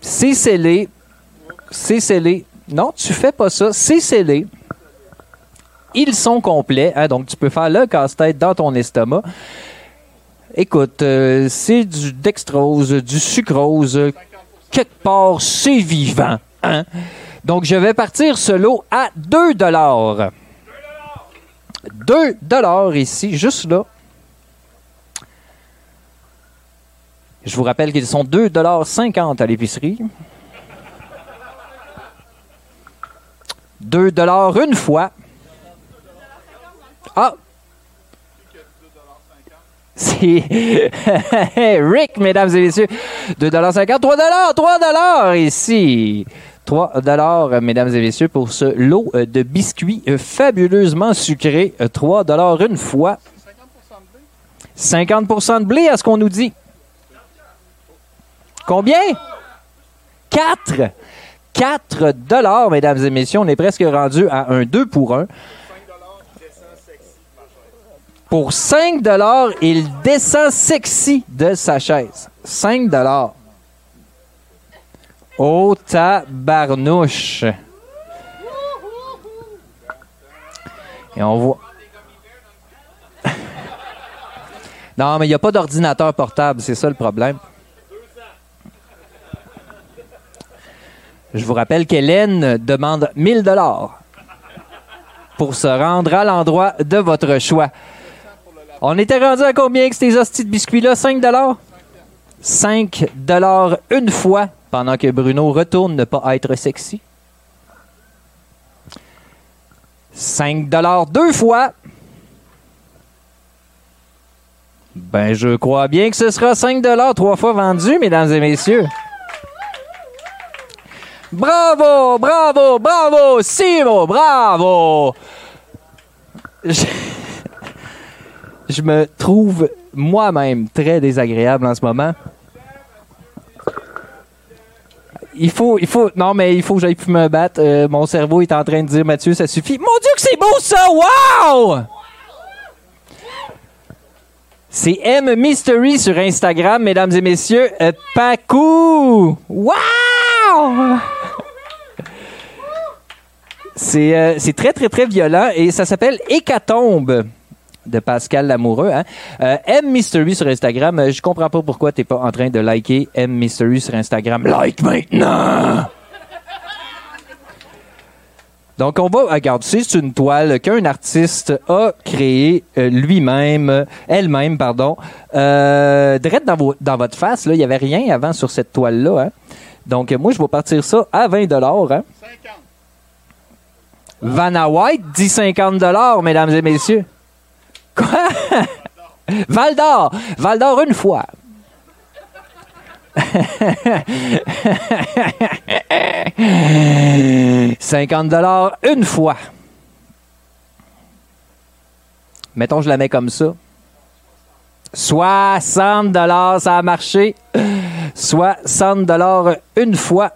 C'est scellé. C'est scellé. Non, tu fais pas ça. C'est scellé. Ils sont complets. hein, donc, tu peux faire le casse-tête dans ton estomac. Écoute, euh, c'est du dextrose, du sucrose. Quelque part, c'est vivant. hein? Donc, je vais partir ce lot à 2 dollars. 2 dollars ici, juste là. Je vous rappelle qu'ils sont 2,50 dollars à l'épicerie. 2 dollars une fois. Ah! C'est Rick, mesdames et messieurs. 2,50 3 3 ici. 3 dollars, mesdames et messieurs, pour ce lot euh, de biscuits euh, fabuleusement sucrés. Euh, 3 dollars une fois. 50% de blé, à ce qu'on nous dit. Combien? 4. 4 dollars, mesdames et messieurs. On est presque rendu à un 2 pour 1. Pour 5 dollars, il descend sexy de sa chaise. 5 dollars. Oh, tabarnouche. Et on voit... non, mais il n'y a pas d'ordinateur portable, c'est ça le problème. Je vous rappelle qu'Hélène demande 1000 dollars pour se rendre à l'endroit de votre choix. On était rendu à combien que ces hosties de biscuits-là? 5 dollars? 5 dollars une fois pendant que Bruno retourne ne pas être sexy. 5 deux fois. Ben, je crois bien que ce sera 5 trois fois vendu, mesdames et messieurs. Bravo, bravo, bravo, Simo, bravo. je me trouve moi-même très désagréable en ce moment. Il faut, il faut, non mais il faut que j'aille plus me battre. Euh, mon cerveau est en train de dire Mathieu, ça suffit. Mon Dieu que c'est beau ça, wow! C'est M Mystery sur Instagram, mesdames et messieurs. Euh, Pacou! Wow! C'est euh, c'est très, très, très violent et ça s'appelle Hécatombe de Pascal Lamoureux. Hein? Euh, M Mystery sur Instagram. Euh, je comprends pas pourquoi t'es pas en train de liker M Mystery sur Instagram. Like maintenant! Donc, on va, regarde, c'est une toile qu'un artiste a créée euh, lui-même, euh, elle-même, pardon. Euh, direct dans, vo- dans votre face, là, il n'y avait rien avant sur cette toile-là. Hein? Donc, euh, moi, je vais partir ça à 20 hein? 50. Vanna White dit 50 mesdames et messieurs. Quoi? Val d'Or. Val d'Or une fois. 50 dollars une fois. Mettons, je la mets comme ça. 60 dollars, ça a marché. 60 dollars une fois.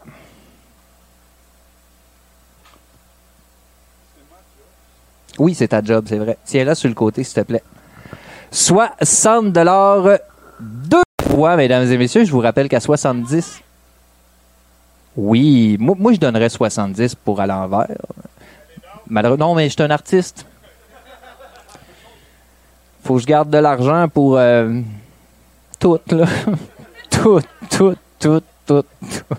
Oui, c'est ta job, c'est vrai. Tiens-la sur le côté, s'il te plaît. 60 dollars deux fois, mesdames et messieurs. Je vous rappelle qu'à 70, oui, moi, moi, je donnerais 70 pour à l'envers. Non, mais je suis un artiste. Faut que je garde de l'argent pour euh, tout, là. tout, tout, tout, tout, tout.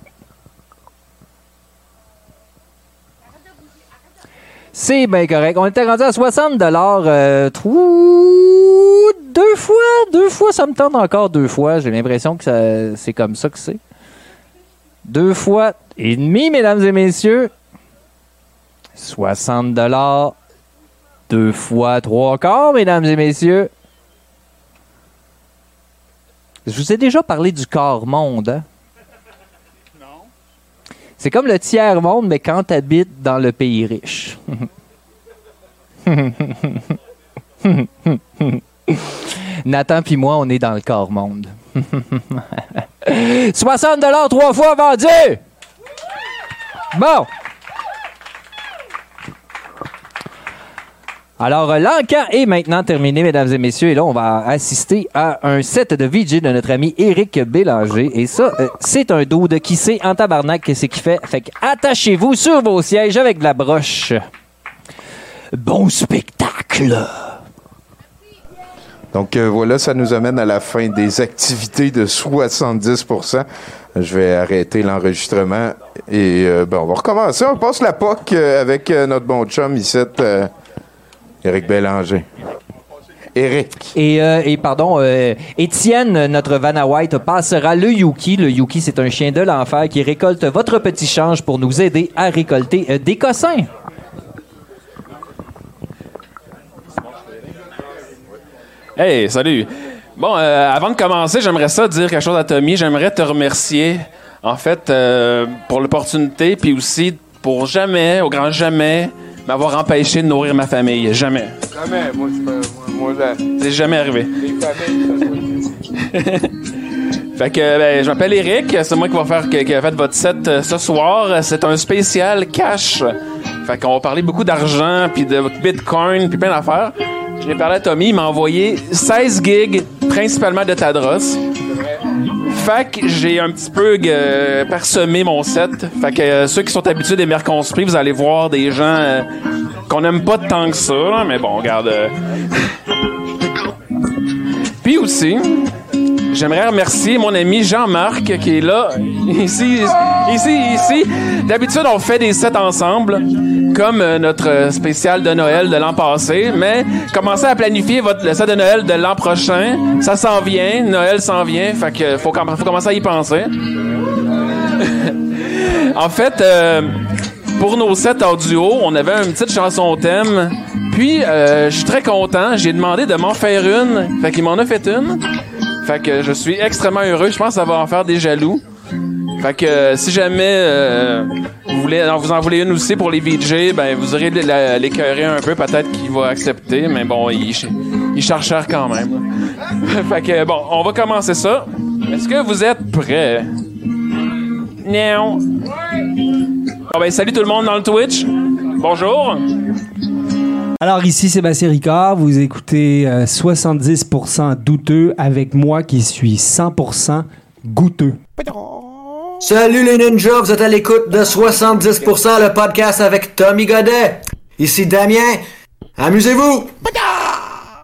C'est bien correct. On était rendu à 60 dollars euh, deux fois, deux fois, ça me tente encore deux fois. J'ai l'impression que ça- c'est comme ça que c'est. Deux fois et demi, mesdames et messieurs. 60 dollars. Deux fois trois quarts, mesdames et messieurs. Je vous ai déjà parlé du quart monde, hein? C'est comme le tiers monde, mais quand tu habites dans le pays riche. Nathan puis moi, on est dans le quart monde. 60 dollars trois fois vendu. Bon. Alors, euh, l'encan est maintenant terminé, mesdames et messieurs. Et là, on va assister à un set de VJ de notre ami Éric Bélanger. Et ça, euh, c'est un dude qui sait en tabarnak que c'est qu'il fait. Fait que attachez-vous sur vos sièges avec de la broche. Bon spectacle! Donc euh, voilà, ça nous amène à la fin des activités de 70% Je vais arrêter l'enregistrement et euh, ben, on va recommencer. On passe la POC avec notre bon chum ici, Éric Bélanger. Éric. Et, euh, et pardon, euh, Étienne, notre Vanna White, passera le Yuki. Le Yuki, c'est un chien de l'enfer qui récolte votre petit change pour nous aider à récolter euh, des cossins. Hey, salut. Bon, euh, avant de commencer, j'aimerais ça dire quelque chose à Tommy. J'aimerais te remercier, en fait, euh, pour l'opportunité, puis aussi pour jamais, au grand jamais, m'avoir empêché de nourrir ma famille. Jamais. Jamais, moi, moi, C'est jamais arrivé. Les Fait que, ben, je m'appelle Eric. C'est moi qui va faire, qui, qui a fait votre set euh, ce soir. C'est un spécial cash. Fait qu'on va parler beaucoup d'argent, puis de Bitcoin, puis plein d'affaires. Je l'ai parlé à Tommy. Il m'a envoyé 16 gigs, principalement de Tadros. Que j'ai un petit peu euh, parsemé mon set. Fait que euh, ceux qui sont habitués des Merconspris, vous allez voir des gens euh, qu'on n'aime pas tant que ça, mais bon, regarde. euh. Puis aussi, j'aimerais remercier mon ami Jean-Marc qui est là, ici, ici, ici. D'habitude, on fait des sets ensemble, comme euh, notre spécial de Noël de l'an passé, mais commencez à planifier votre, le set de Noël de l'an prochain. Ça s'en vient, Noël s'en vient, fait que faut, com- faut commencer à y penser. en fait, euh, pour nos sets audio, on avait une petite chanson thème. Puis, euh, je suis très content. J'ai demandé de m'en faire une. Fait qu'il m'en a fait une. Fait que je suis extrêmement heureux. Je pense que ça va en faire des jaloux. Fait que euh, si jamais euh, vous voulez, vous en voulez une aussi pour les VJ, ben vous aurez l'écœurer un peu, peut-être qu'il va accepter, mais bon, il, il quand même. fait que bon, on va commencer ça. Est-ce que vous êtes prêts? Non. Bon ben salut tout le monde dans le Twitch. Bonjour. Alors ici Sébastien Ricard, vous écoutez euh, 70% douteux avec moi qui suis 100% goûteux. Salut les ninjas, vous êtes à l'écoute de 70% le podcast avec Tommy Godet. Ici Damien. Amusez-vous!